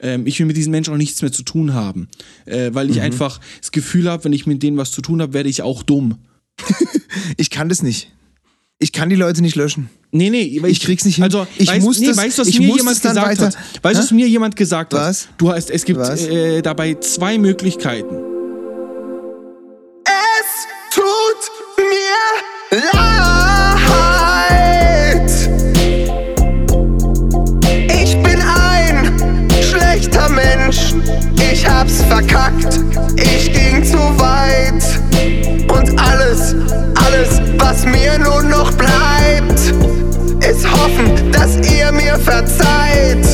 Ähm, ich will mit diesen Menschen auch nichts mehr zu tun haben. Äh, weil ich einfach das Gefühl habe, wenn ich mit denen was zu tun habe, werde ich auch dumm. Ich kann das nicht. Ich kann die Leute nicht löschen. Nee, nee, weil Ich krieg's nicht hin. Also, Ich weißt, muss nee, das- weißt du, was ich mir jemand gesagt weiter- hat? Weißt du, was mir jemand gesagt hat? Was? Du hast, es gibt äh, dabei zwei Möglichkeiten. Dass ihr mir verzeiht.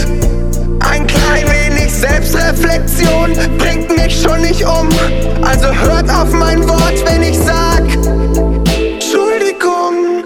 Ein klein wenig Selbstreflexion bringt mich schon nicht um. Also hört auf mein Wort, wenn ich sag Entschuldigung.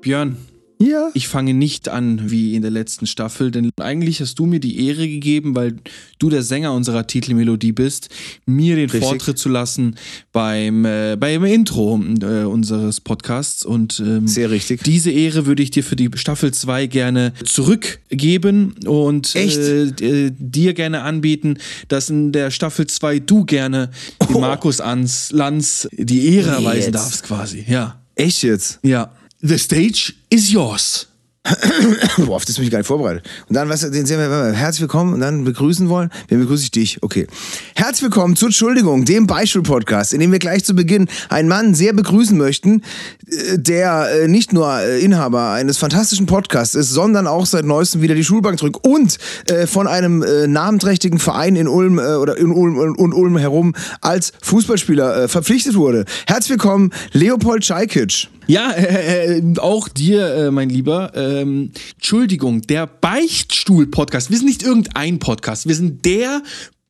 Björn, Ja. ich fange nicht an wie in der letzten Staffel, denn eigentlich hast du mir die Ehre gegeben, weil du der Sänger unserer Titelmelodie bist, mir den Richtig. Vortritt zu lassen beim, äh, beim Intro äh, unseres Podcasts. Und ähm, Sehr richtig. diese Ehre würde ich dir für die Staffel 2 gerne zurückgeben und? Äh, äh, dir gerne anbieten, dass in der Staffel 2 du gerne dem Markus Ans, Lanz die Ehre erweisen darfst quasi. Ja. Echt jetzt? Ja. The stage is yours. Boah, auf das bin ich gar nicht vorbereitet. Und dann, was, den sehen wir, herzlich willkommen und dann begrüßen wollen. Wen begrüße ich dich? Okay. Herzlich willkommen zur Entschuldigung, dem Beispiel-Podcast, in dem wir gleich zu Beginn einen Mann sehr begrüßen möchten, äh, der äh, nicht nur äh, Inhaber eines fantastischen Podcasts ist, sondern auch seit neuestem wieder die Schulbank zurück und von einem namenträchtigen Verein in Ulm oder in Ulm und Ulm herum als Fußballspieler verpflichtet wurde. Herzlich willkommen, Leopold Czajkic. Ja, äh, äh, auch dir, äh, mein Lieber. Ähm, Entschuldigung, der Beichtstuhl-Podcast. Wir sind nicht irgendein Podcast, wir sind der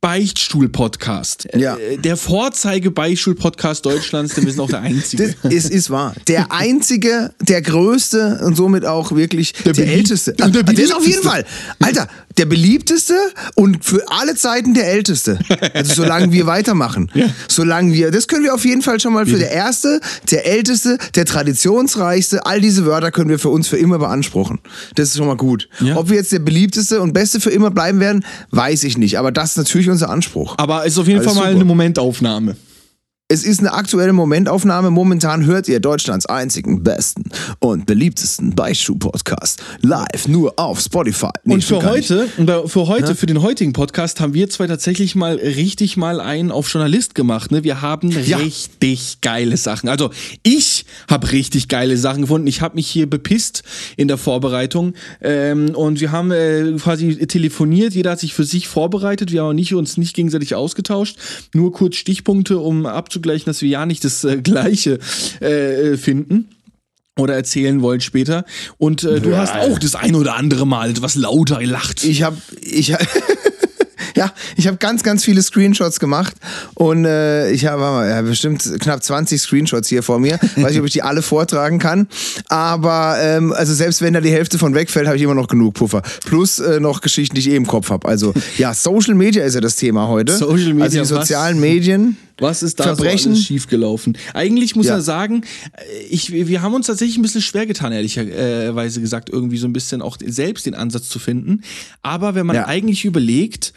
Beichtstuhl-Podcast. Ja. Äh, der Vorzeige-Beichtstuhl-Podcast Deutschlands, denn wir sind auch der einzige. Das ist, ist wahr. Der einzige, der größte und somit auch wirklich der, belieb- älteste. und der Ah, der ist auf jeden. Fall. Alter, der beliebteste und für alle Zeiten der älteste. Also solange wir weitermachen. Solange wir, das können wir auf jeden Fall schon mal für der erste, der älteste, der traditionsreichste, all diese Wörter können wir für uns für immer beanspruchen. Das ist schon mal gut. Ja. Ob wir jetzt der beliebteste und beste für immer bleiben werden, weiß ich nicht. Aber das ist natürlich unser Anspruch. Aber es ist auf jeden Alles Fall mal super. eine Momentaufnahme. Es ist eine aktuelle Momentaufnahme. Momentan hört ihr Deutschlands einzigen, besten und beliebtesten Beichtstuhl-Podcast live nur auf Spotify. Nee, Und für heute, für heute, für den heutigen Podcast, haben wir zwei tatsächlich mal richtig mal einen auf Journalist gemacht. Ne? Wir haben Ja. richtig geile Sachen. Also ich habe richtig geile Sachen gefunden. Ich habe mich hier bepisst in der Vorbereitung. Ähm, und wir haben äh, quasi telefoniert. Jeder hat sich für sich vorbereitet. Wir haben nicht, uns nicht gegenseitig ausgetauscht. Nur kurz Stichpunkte, um abzugleichen, dass wir ja nicht das äh, Gleiche äh, finden oder erzählen wollen später. Und äh, du hast auch das ein oder andere Mal etwas lauter gelacht. Ich habe ich hab, Ja, ich habe ganz, ganz viele Screenshots gemacht und äh, ich habe ja, bestimmt knapp 20 Screenshots hier vor mir. Weiß nicht, ob ich die alle vortragen kann, aber ähm, also selbst wenn da die Hälfte von wegfällt, habe ich immer noch genug Puffer. Plus äh, noch Geschichten, die ich eh im Kopf habe. Also ja, Social Media ist ja das Thema heute. Social Media, also die was- sozialen Medien. Was ist da Verbrechen? so schiefgelaufen? Eigentlich muss Ja. man sagen, äh, ich, wir haben uns tatsächlich ein bisschen schwer getan, ehrlicherweise gesagt, irgendwie so ein bisschen auch selbst den Ansatz zu finden. Aber wenn man Ja. eigentlich überlegt,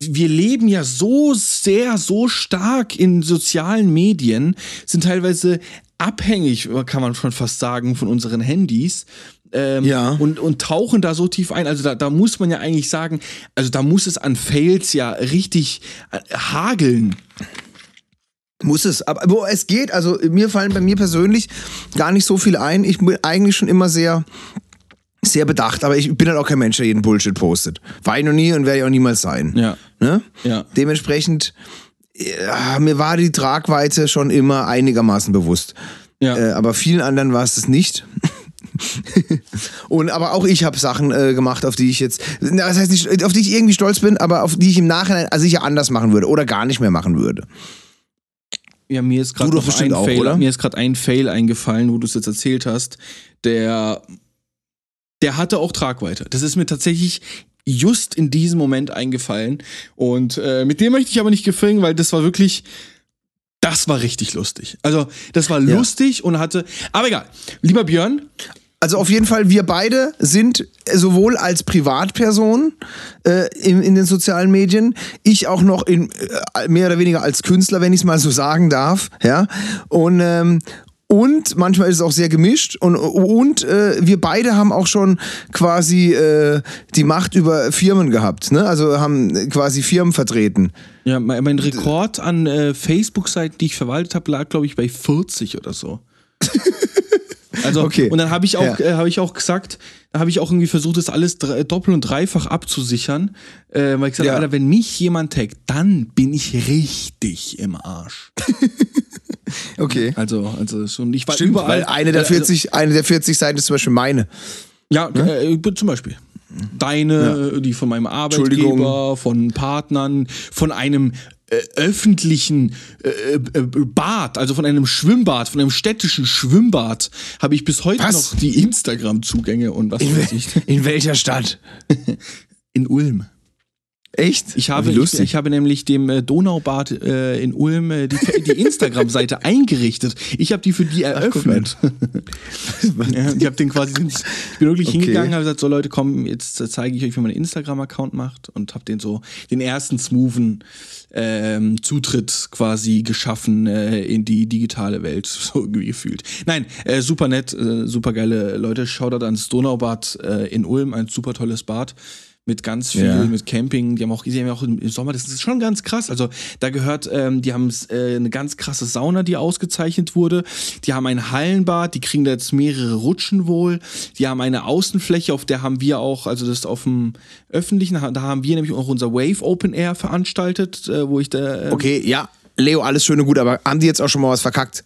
wir leben ja so sehr, so stark in sozialen Medien, sind teilweise abhängig, kann man schon fast sagen, von unseren Handys. Ähm, Ja. und, und tauchen da so tief ein. Also da, da muss man ja eigentlich sagen, also da muss es an Fails ja richtig äh, hageln. Muss es. Aber wo es geht, also mir fallen bei mir persönlich gar nicht so viel ein. Ich bin eigentlich schon immer sehr, sehr bedacht, aber ich bin halt auch kein Mensch, der jeden Bullshit postet. War ich noch nie und werde ich auch niemals sein. Ja. Ne? Ja. Dementsprechend, ja, mir war die Tragweite schon immer einigermaßen bewusst. Ja. Äh, aber vielen anderen war es das nicht. und aber auch ich habe Sachen äh, gemacht, auf die ich jetzt, na, das heißt nicht, auf die ich irgendwie stolz bin, aber auf die ich im Nachhinein also sicher anders machen würde oder gar nicht mehr machen würde. Ja, mir ist gerade ein auch, Fail, mir ist ein Fail eingefallen, wo du es jetzt erzählt hast. Der, der hatte auch Tragweite. Das ist mir tatsächlich just in diesem Moment eingefallen. Und äh, mit dem möchte ich aber nicht gefilmen, weil das war wirklich, das war richtig lustig. Also, das war Ja. lustig und hatte, aber egal. Lieber Björn, Also auf jeden Fall, wir beide sind sowohl als Privatperson äh, in, in den sozialen Medien, ich auch noch in, äh, mehr oder weniger als Künstler, wenn ich es mal so sagen darf. Ja? Und, ähm, und manchmal ist es auch sehr gemischt und, und äh, wir beide haben auch schon quasi äh, die Macht über Firmen gehabt, ne? also haben quasi Firmen vertreten. Ja, mein, mein Rekord an äh, Facebook-Seiten, die ich verwaltet habe, lag, glaube ich, bei 40 oder so. Also, Okay. und dann habe ich auch, Ja. äh, habe ich auch gesagt, da habe ich auch irgendwie versucht, das alles doppelt und dreifach abzusichern, äh, weil ich gesagt Ja. habe, Alter, wenn mich jemand taggt, dann bin ich richtig im Arsch. Okay. Also, also schon, ich war Stimmt, überall. weil eine der äh, also- 40, eine der 40 Seiten ist zum Beispiel meine. Ja, äh, zum Beispiel. Deine, die von meinem Arbeitgeber, von Partnern, von einem äh, öffentlichen äh, äh, Bad, also von einem Schwimmbad, von einem städtischen Schwimmbad, habe ich bis heute Was? noch die Instagram-Zugänge und was In, weiß ich. in welcher Stadt? In Ulm. Echt? Ich habe, ich, ich habe nämlich dem äh, Donaubad äh, in Ulm äh, die, die Instagram-Seite eingerichtet. Ich habe die für die eröffnet. ja, ich habe den quasi, ich bin wirklich Okay. hingegangen, habe gesagt, so Leute, komm, jetzt zeige ich euch, wie man einen Instagram-Account macht und habe den so den ersten smoothen ähm, Zutritt quasi geschaffen äh, in die digitale Welt, so irgendwie gefühlt. Nein, äh, super nett, äh, super geile Leute. Shoutout ans Donaubad äh, in Ulm, ein super tolles Bad mit ganz viel, Ja. mit Camping. Die haben auch, die haben auch im Sommer, das ist schon ganz krass. Also da gehört, ähm, die haben äh, eine ganz krasse Sauna, die ausgezeichnet wurde. Die haben ein Hallenbad, die kriegen da jetzt mehrere Rutschen wohl. Die haben eine Außenfläche, auf der haben wir auch, also das auf dem öffentlichen, da haben wir nämlich auch unser Wave Open Air veranstaltet, äh, wo ich da. ähm, Okay, ja, Leo, alles schön und gut, aber haben die jetzt auch schon mal was verkackt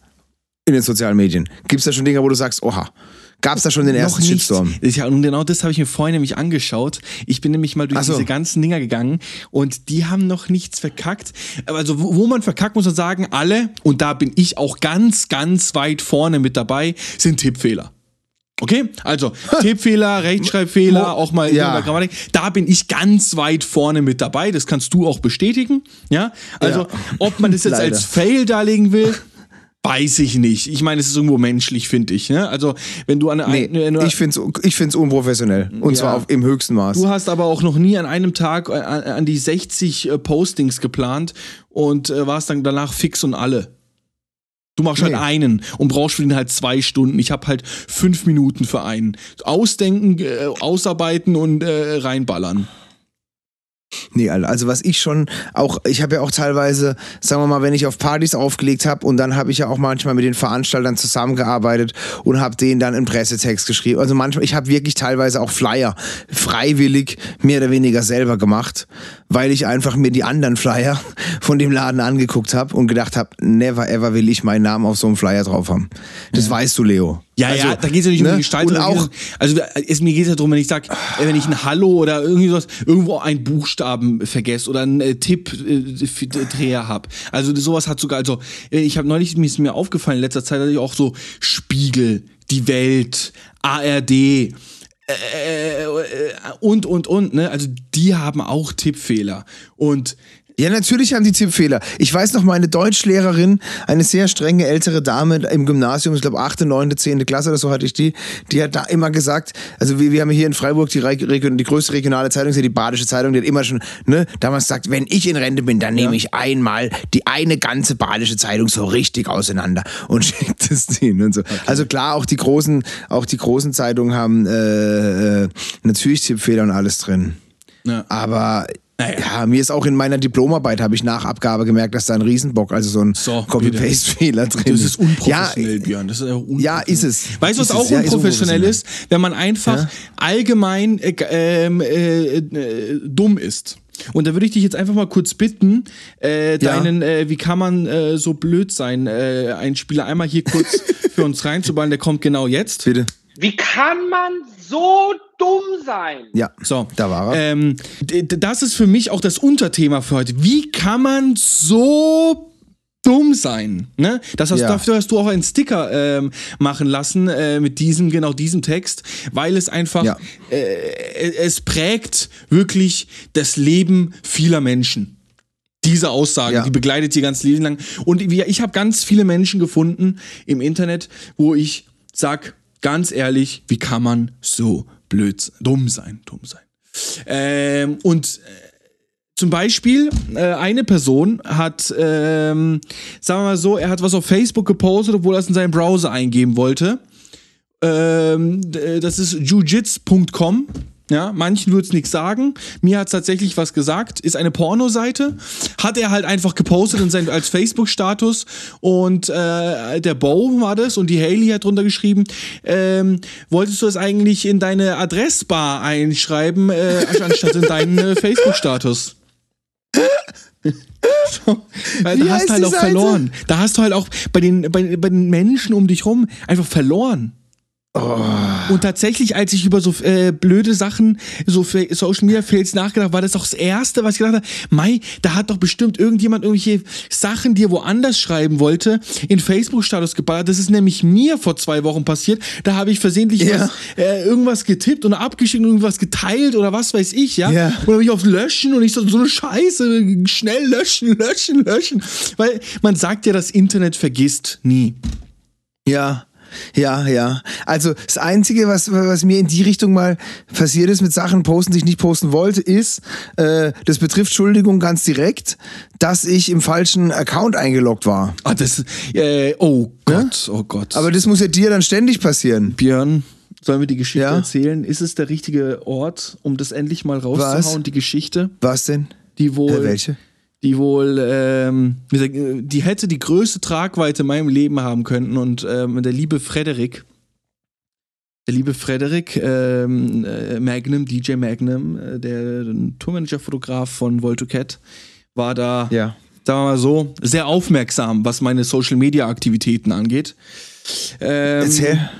in den sozialen Medien? Gibt es da schon Dinge, wo du sagst, oha, gab es da schon den ersten noch. Shitstorm? Ja, und genau das habe ich mir vorhin nämlich angeschaut. Ich bin nämlich mal durch so. diese ganzen Dinger gegangen und die haben noch nichts verkackt. Also wo, wo man verkackt, muss man sagen, alle, und da bin ich auch ganz, ganz weit vorne mit dabei, sind Tippfehler. Okay, also Tippfehler, Rechtschreibfehler, auch mal ja. in der Grammatik. Da bin ich ganz weit vorne mit dabei. Das kannst du auch bestätigen. Ja, also Ja. ob man das jetzt als Fail darlegen will, weiß ich nicht. Ich meine, es ist irgendwo menschlich, finde ich. Ne? Also wenn du an eine, Nee, du, ich finde es ich find's unprofessionell. Und zwar auf, im höchsten Maß. Du hast aber auch noch nie an einem Tag äh, an, an die 60 äh, Postings geplant und äh, warst dann danach fix und alle. Du machst halt Nee. einen und brauchst für den halt zwei Stunden. Ich habe halt fünf Minuten für einen. Ausdenken, äh, ausarbeiten und äh, reinballern. Nee, also was ich schon auch, ich habe ja auch teilweise, sagen wir mal, wenn ich auf Partys aufgelegt habe und dann habe ich ja auch manchmal mit den Veranstaltern zusammengearbeitet und habe denen dann einen Pressetext geschrieben. Also manchmal, ich habe wirklich teilweise auch Flyer freiwillig mehr oder weniger selber gemacht, weil ich einfach mir die anderen Flyer von dem Laden angeguckt habe und gedacht habe, never ever will ich meinen Namen auf so einem Flyer drauf haben. Das weißt du, Leo. Ja, Also, ja, da geht es ja nicht um ne? die Gestaltung. Und auch, also es, mir geht es ja darum, wenn ich sage, äh, wenn ich ein Hallo oder irgendwie sowas, irgendwo einen Buchstaben vergesse oder einen äh, Tipp-Dreher habe. Also sowas hat sogar, also äh, ich habe neulich, mir ist mir aufgefallen in letzter Zeit, dass ich auch so Spiegel, die Welt, ARD, äh, äh, und, und, und, ne? Also die haben auch Tippfehler. Und Ja, natürlich haben die Tippfehler. Ich weiß noch, meine Deutschlehrerin, eine sehr strenge ältere Dame im Gymnasium, ich glaube 8., 9., 10. Klasse oder so hatte ich die, die hat da immer gesagt, also wir, wir haben hier in Freiburg die, die größte regionale Zeitung, ist ja die Badische Zeitung, die hat immer schon, ne, damals gesagt, wenn ich in Rente bin, dann nehme ich einmal die eine ganze Badische Zeitung so richtig auseinander und schickt es denen und so. Also klar, auch die großen, auch die großen Zeitungen haben äh, äh, natürlich Tippfehler und alles drin. Ja. Aber Naja. ja, mir ist auch in meiner Diplomarbeit, habe ich nach Abgabe gemerkt, dass da ein Riesenbock, also so ein So, Copy-Paste-Fehler drin Das ist unprofessionell, Ja, Björn. Das ist einfach Ja, ist es. Weißt du, was Ist auch. Ja, ist unprofessionell unprofessionell. ist? Wenn man einfach allgemein äh, ähm, äh, äh, dumm ist. Und da würde ich dich jetzt einfach mal kurz bitten, äh, deinen, äh, wie kann man äh, so blöd sein, äh, einen Spieler einmal hier kurz für uns reinzuballen, der kommt genau jetzt. bitte. Wie kann man so dumm sein? Ja, So, da war er. Ähm, das ist für mich auch das Unterthema für heute. Wie kann man so dumm sein? Ne? Das hast, Ja. Dafür hast du auch einen Sticker ähm, machen lassen äh, mit diesem, genau diesem Text, weil es einfach, Ja. äh, es prägt wirklich das Leben vieler Menschen. Diese Aussage, Ja. die begleitet sie ganz Leben lang. Und ich habe ganz viele Menschen gefunden im Internet, wo ich sag, ganz ehrlich, wie kann man so blöd, dumm sein, dumm sein. Ähm, und äh, zum Beispiel, äh, eine Person hat, ähm, sagen wir mal so, er hat was auf Facebook gepostet, obwohl er es in seinen Browser eingeben wollte. Ähm, das ist jujits.com. Ja, manchen würde es nichts sagen. Mir hat es tatsächlich was gesagt. Ist eine Pornoseite. Hat er halt einfach gepostet in sein, als Facebook-Status. Und äh, der Bo war das und die Haley hat drunter geschrieben, ähm, wolltest du das eigentlich in deine Adressbar einschreiben, äh, anstatt in deinen äh, Facebook-Status? so, weil Wie da hast du halt auch Seite? verloren. Da hast du halt auch bei den, bei, bei den Menschen um dich rum einfach verloren. Oh. Und tatsächlich, als ich über so äh, blöde Sachen, so Social Media Fails nachgedacht, war das auch das Erste, was ich gedacht habe, Mai, da hat doch bestimmt irgendjemand irgendwelche Sachen, die er woanders schreiben wollte, in Facebook-Status geballert. Das ist nämlich mir vor zwei Wochen passiert. Da habe ich versehentlich Ja. was, äh, irgendwas getippt und abgeschickt und irgendwas geteilt oder was weiß ich, ja. Ja. Und bin ich auf Löschen und ich so, so eine Scheiße, schnell löschen, löschen, löschen. Weil man sagt ja, das Internet vergisst nie. Ja. Ja, ja. Also das Einzige, was, was mir in die Richtung mal passiert ist mit Sachen posten, die ich nicht posten wollte, ist, äh, das betrifft Entschuldigung ganz direkt, dass ich im falschen Account eingeloggt war. Ah, das, äh, oh Gott, oh Gott. Aber das muss ja dir dann ständig passieren. Björn, sollen wir die Geschichte Ja? erzählen? Ist es der richtige Ort, um das endlich mal rauszuhauen, Was? die Geschichte? Was denn? Die wohl, Äh, welche? Die wohl, ähm, wie gesagt, äh, die hätte die größte Tragweite in meinem Leben haben können und ähm, der liebe Frederik, der liebe Frederik ähm, äh, Magnum, DJ Magnum, äh, der Tourmanager-Fotograf von Voltocat, war da Ja. sagen wir mal so, sehr aufmerksam, was meine Social-Media-Aktivitäten angeht. Ähm, Erzähl.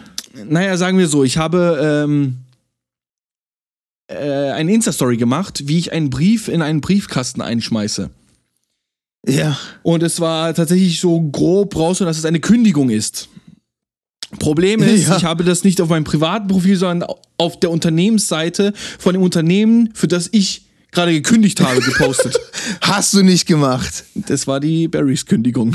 Naja, sagen wir so, ich habe ähm, äh, eine Insta-Story gemacht, wie ich einen Brief in einen Briefkasten einschmeiße. Ja. Und es war tatsächlich so grob raus, dass es eine Kündigung ist. Problem ist, Ja. ich habe das nicht auf meinem privaten Profil, sondern auf der Unternehmensseite von dem Unternehmen, für das ich gerade gekündigt habe, gepostet. Hast du nicht gemacht. das war die Barrys-Kündigung.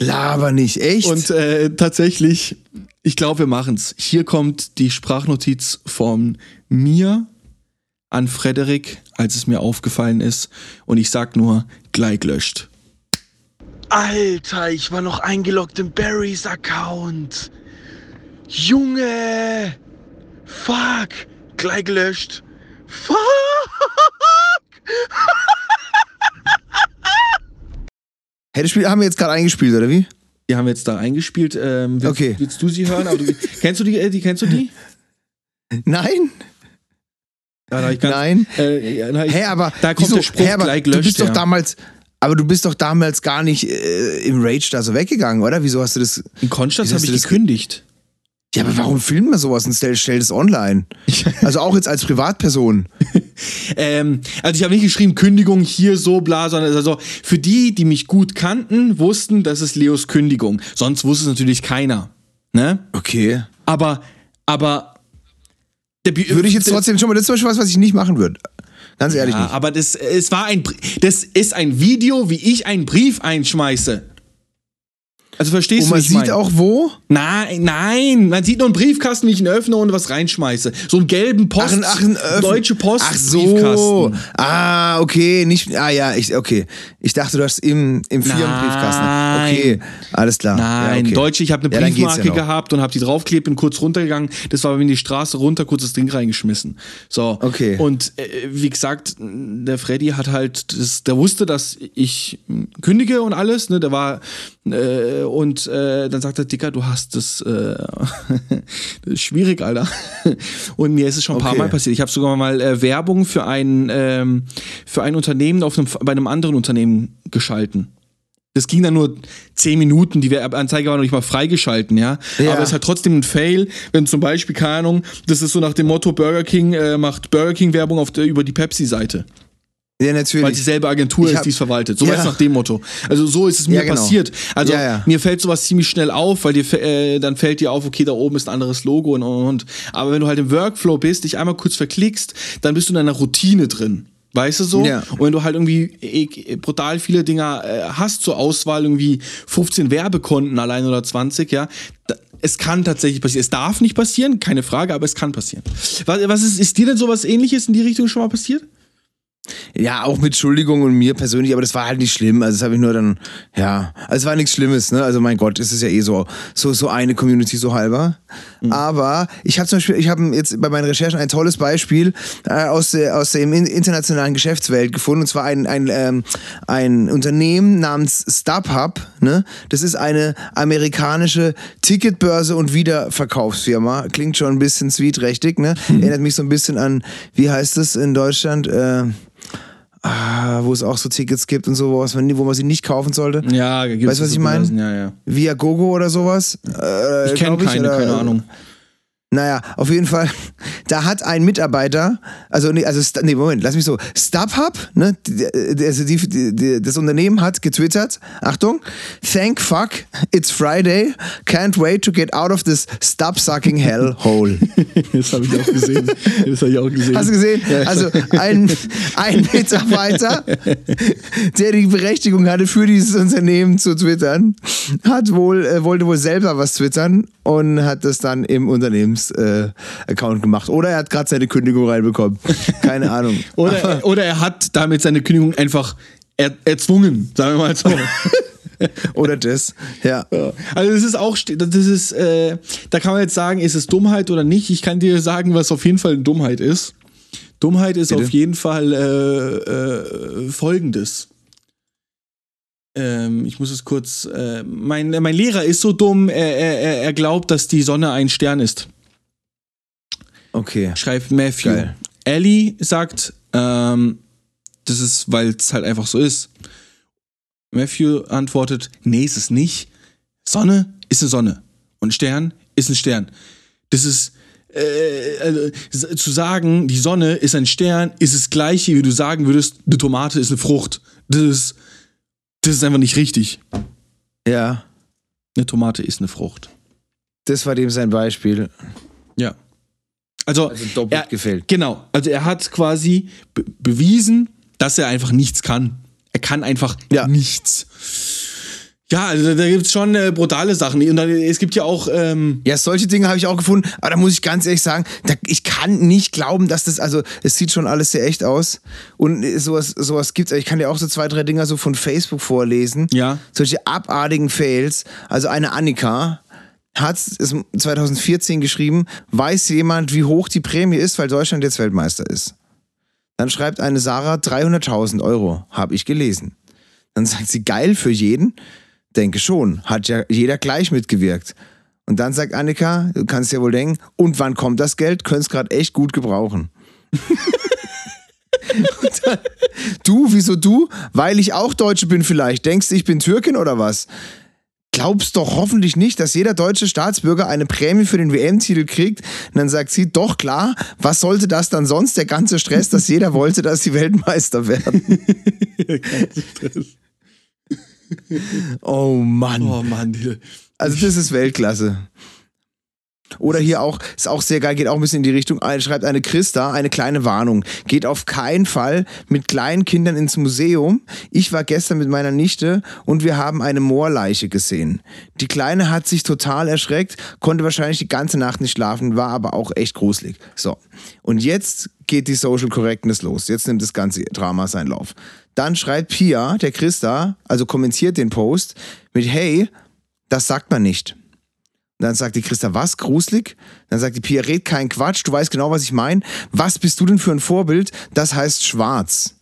Laber nicht, echt? Und äh, tatsächlich, ich glaube, wir machen's. Hier kommt die Sprachnotiz von mir an Frederik, als es mir aufgefallen ist. Und ich sag nur, gleich löscht. Alter, ich war noch eingeloggt im Barrys Account. Junge! Fuck! Gleich gelöscht. Fuck! Hey, das Spiel haben wir jetzt gerade eingespielt, oder wie? Die haben wir jetzt da eingespielt. Ähm, willst, Okay. willst du sie hören? Aber du, kennst du die? Äh, die kennst du die? Nein? Ganz, Nein? Äh, Hä, aber da kommt wieso? der Spruch Hä, aber gleich du gelöscht. bist doch ja. damals, aber du bist doch damals gar nicht äh, im Rage da so weggegangen, oder? Wieso hast du das? In Konstanz habe hast ich du das- gekündigt. Ja, aber warum filmt man sowas und stellt, stellt es online? Also auch jetzt als Privatperson. Ähm, also ich habe nicht geschrieben, Kündigung hier so bla, sondern also für die, die mich gut kannten, wussten, das ist Leos Kündigung. Sonst wusste es natürlich keiner. Ne? Okay. Aber, aber Würde ich jetzt trotzdem schon mal, das ist zum Beispiel was, was ich nicht machen würde. Ganz ehrlich Ja, nicht. aber das, es war ein, das ist ein Video, wie ich einen Brief einschmeiße. Also verstehst Und du, man wie ich sieht meine? auch wo? Nein, nein, man sieht nur einen Briefkasten, wie ich ihn öffne und was reinschmeiße. So einen gelben Post, ein Öffn- deutsche Post, Ach so. Briefkasten. Ah, okay. Nicht, ah ja, ich, okay. Ich dachte, du hast im, im Firmenbriefkasten. Okay, alles klar. Nein, ja, okay. Deutsche, ich habe eine Ja, Briefmarke ja noch. gehabt und habe die draufgeklebt, bin kurz runtergegangen. Das war in die Straße runter, kurz das Ding reingeschmissen. So. Okay. Und äh, wie gesagt, der Freddy hat halt, das, der wusste, dass ich kündige und alles. Ne, der war äh, und äh, dann sagt er, Dicker, du hast das, äh, das ist schwierig, Alter. Und mir ist es schon ein paar Okay. Mal passiert. Ich habe sogar mal äh, Werbung für ein ähm, für ein Unternehmen auf einem, bei einem anderen Unternehmen geschalten. Das ging dann nur 10 Minuten, die Werbeanzeige war noch nicht mal freigeschalten, ja? Ja. Aber es hat trotzdem ein Fail, wenn zum Beispiel, keine Ahnung, das ist so nach dem Motto, Burger King äh, macht Burger King Werbung auf der, über die Pepsi-Seite. Ja, Weil natürlich. dieselbe Agentur Ich ist, hab- die es verwaltet. So Ja. nach dem Motto. Also so ist es mir Ja, genau. passiert. Also Ja, mir fällt sowas ziemlich schnell auf, weil dir äh, dann fällt dir auf, okay, da oben ist ein anderes Logo und und und. Aber wenn du halt im Workflow bist, dich einmal kurz verklickst, dann bist du in einer Routine drin. Weißt du so? Ja. Und wenn du halt irgendwie eh, brutal viele Dinger äh, hast zur Auswahl, irgendwie 15 Werbekonten allein oder 20, ja, es kann tatsächlich passieren. Es darf nicht passieren, keine Frage, aber es kann passieren. Was, was ist, ist dir denn sowas ähnliches in die Richtung schon mal passiert? Ja, auch mit Entschuldigung und mir persönlich, aber das war halt nicht schlimm. Also das habe ich nur dann, ja, also es war nichts Schlimmes, ne? Also mein Gott, es ist ja eh so, so, so eine Community so halber. Aber ich habe zum Beispiel, ich habe jetzt bei meinen Recherchen ein tolles Beispiel äh, aus der aus der internationalen Geschäftswelt gefunden. Und zwar ein, ein, ähm, ein Unternehmen namens StubHub, ne? Das ist eine amerikanische Ticketbörse und Wiederverkaufsfirma. Klingt schon ein bisschen sweetträchtig, ne? Erinnert mich so ein bisschen an, wie heißt es in Deutschland? Äh, ah, wo es auch so Tickets gibt und so, was man, wo man sie nicht kaufen sollte. Ja, gibt's Weißt du, was ich meine? Ja, ja. Via Gogo oder sowas. Äh, Ich kenne keine, oder- keine Ahnung. Naja, auf jeden Fall, da hat ein Mitarbeiter, also nee, also nee, Moment, lass mich so, StubHub, ne, also die, die, die, das Unternehmen hat getwittert, Achtung, thank fuck, it's Friday, can't wait to get out of this stub-sucking hell hole. Das habe ich auch gesehen. Das habe ich auch gesehen. Hast du gesehen? Also ein, ein Mitarbeiter, der die Berechtigung hatte, für dieses Unternehmen zu twittern, hat wohl, äh, wollte wohl selber was twittern und hat das dann im Unternehmens-Account äh, Account gemacht. Oder er hat gerade seine Kündigung reinbekommen. Keine Ahnung. Oder, oder er hat damit seine Kündigung einfach er, erzwungen, sagen wir mal so. Oder das. Ja. Also das ist auch, das ist, äh, da kann man jetzt sagen, ist es Dummheit oder nicht? Ich kann dir sagen, was auf jeden Fall eine Dummheit ist. Dummheit ist Bitte? auf jeden Fall äh, äh, folgendes. Ähm, ich muss es kurz. Äh, mein, mein Lehrer ist so dumm, er, er- er glaubt, dass die Sonne ein Stern ist. Okay. Schreibt Matthew. Geil. Ellie sagt, ähm, das ist, weil es halt einfach so ist. Matthew antwortet, nee, ist es nicht. Sonne ist eine Sonne. Und Stern ist ein Stern. Das ist, äh, also, zu sagen, die Sonne ist ein Stern, ist das gleiche, wie du sagen würdest, eine Tomate ist eine Frucht. Das ist, das ist einfach nicht richtig. Ja. Eine Tomate ist eine Frucht. Das war dem sein Beispiel. Ja. Also, Also doppelt er, gefällt. Genau. Also er hat quasi be bewiesen, dass er einfach nichts kann. Er kann einfach Ja. nichts. Ja, also da- gibt es schon äh, brutale Sachen. Und dann, es gibt ja auch, ähm, Ja, solche Dinge habe ich auch gefunden, aber da muss ich ganz ehrlich sagen, da, ich kann nicht glauben, dass das, also es sieht schon alles sehr echt aus und äh, sowas, sowas gibt's. Ich kann dir auch so zwei, drei Dinger so von Facebook vorlesen. Ja. Solche abartigen Fails. Also eine Annika hat es 2014 geschrieben, weiß jemand, wie hoch die Prämie ist, weil Deutschland jetzt Weltmeister ist. Dann schreibt eine Sarah 300.000 Euro, habe ich gelesen. Dann sagt sie, geil für jeden. Denke schon, hat ja jeder gleich mitgewirkt. Und dann sagt Annika, du kannst ja wohl denken, und wann kommt das Geld? Könnt's gerade echt gut gebrauchen. Dann, du, wieso du? Weil ich auch Deutsche bin vielleicht. Denkst du, ich bin Türkin oder was? Glaubst doch hoffentlich nicht, dass jeder deutsche Staatsbürger eine Prämie für den WM-Titel kriegt. Und dann sagt sie, doch klar, was sollte das dann sonst, der ganze Stress, dass jeder wollte, dass sie Weltmeister werden. oh Mann. oh Mann, Also das ist Weltklasse. Oder hier auch, ist auch sehr geil, geht auch ein bisschen in die Richtung, schreibt eine Christa, eine kleine Warnung. Geht auf keinen Fall mit kleinen Kindern ins Museum. Ich war gestern mit meiner Nichte und wir haben eine Moorleiche gesehen. Die Kleine hat sich total erschreckt, konnte wahrscheinlich die ganze Nacht nicht schlafen, war aber auch echt gruselig. So. Und jetzt geht die Social Correctness los. Jetzt nimmt das ganze Drama seinen Lauf. Dann schreibt Pia, der Christa, also kommentiert den Post mit, hey, das sagt man nicht. Dann sagt die Christa, was? Gruselig? Dann sagt die Pia, red kein Quatsch, du weißt genau, was ich meine. Was bist du denn für ein Vorbild? Das heißt schwarz.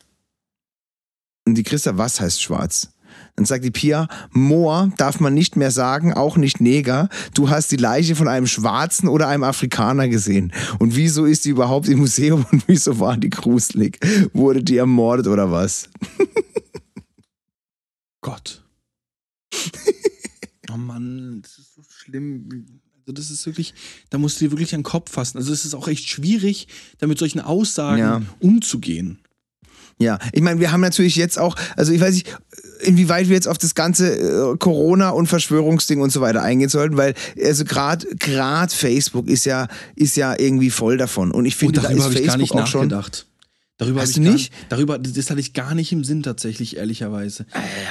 Und die Christa, was heißt schwarz? Dann sagt die Pia, Moor darf man nicht mehr sagen, auch nicht Neger. Du hast die Leiche von einem Schwarzen oder einem Afrikaner gesehen. Und wieso ist die überhaupt im Museum und wieso war die gruselig? Wurde die ermordet oder was? Gott. oh Mann, das ist schlimm. Also das ist wirklich, da musst du dir wirklich an den Kopf fassen. Also es ist auch echt schwierig, da mit solchen Aussagen Ja. umzugehen. Ja, ich meine, wir haben natürlich jetzt auch, also ich weiß nicht, inwieweit wir jetzt auf das ganze äh, Corona und Verschwörungsding und so weiter eingehen sollten, weil also gerade gerade Facebook ist ja ist ja irgendwie voll davon und ich Und finde, da darüber ist habe ich Facebook gar nicht auch schon. nachgedacht. Darüber Hast du gar- nicht? Darüber, das hatte ich gar nicht im Sinn tatsächlich, ehrlicherweise.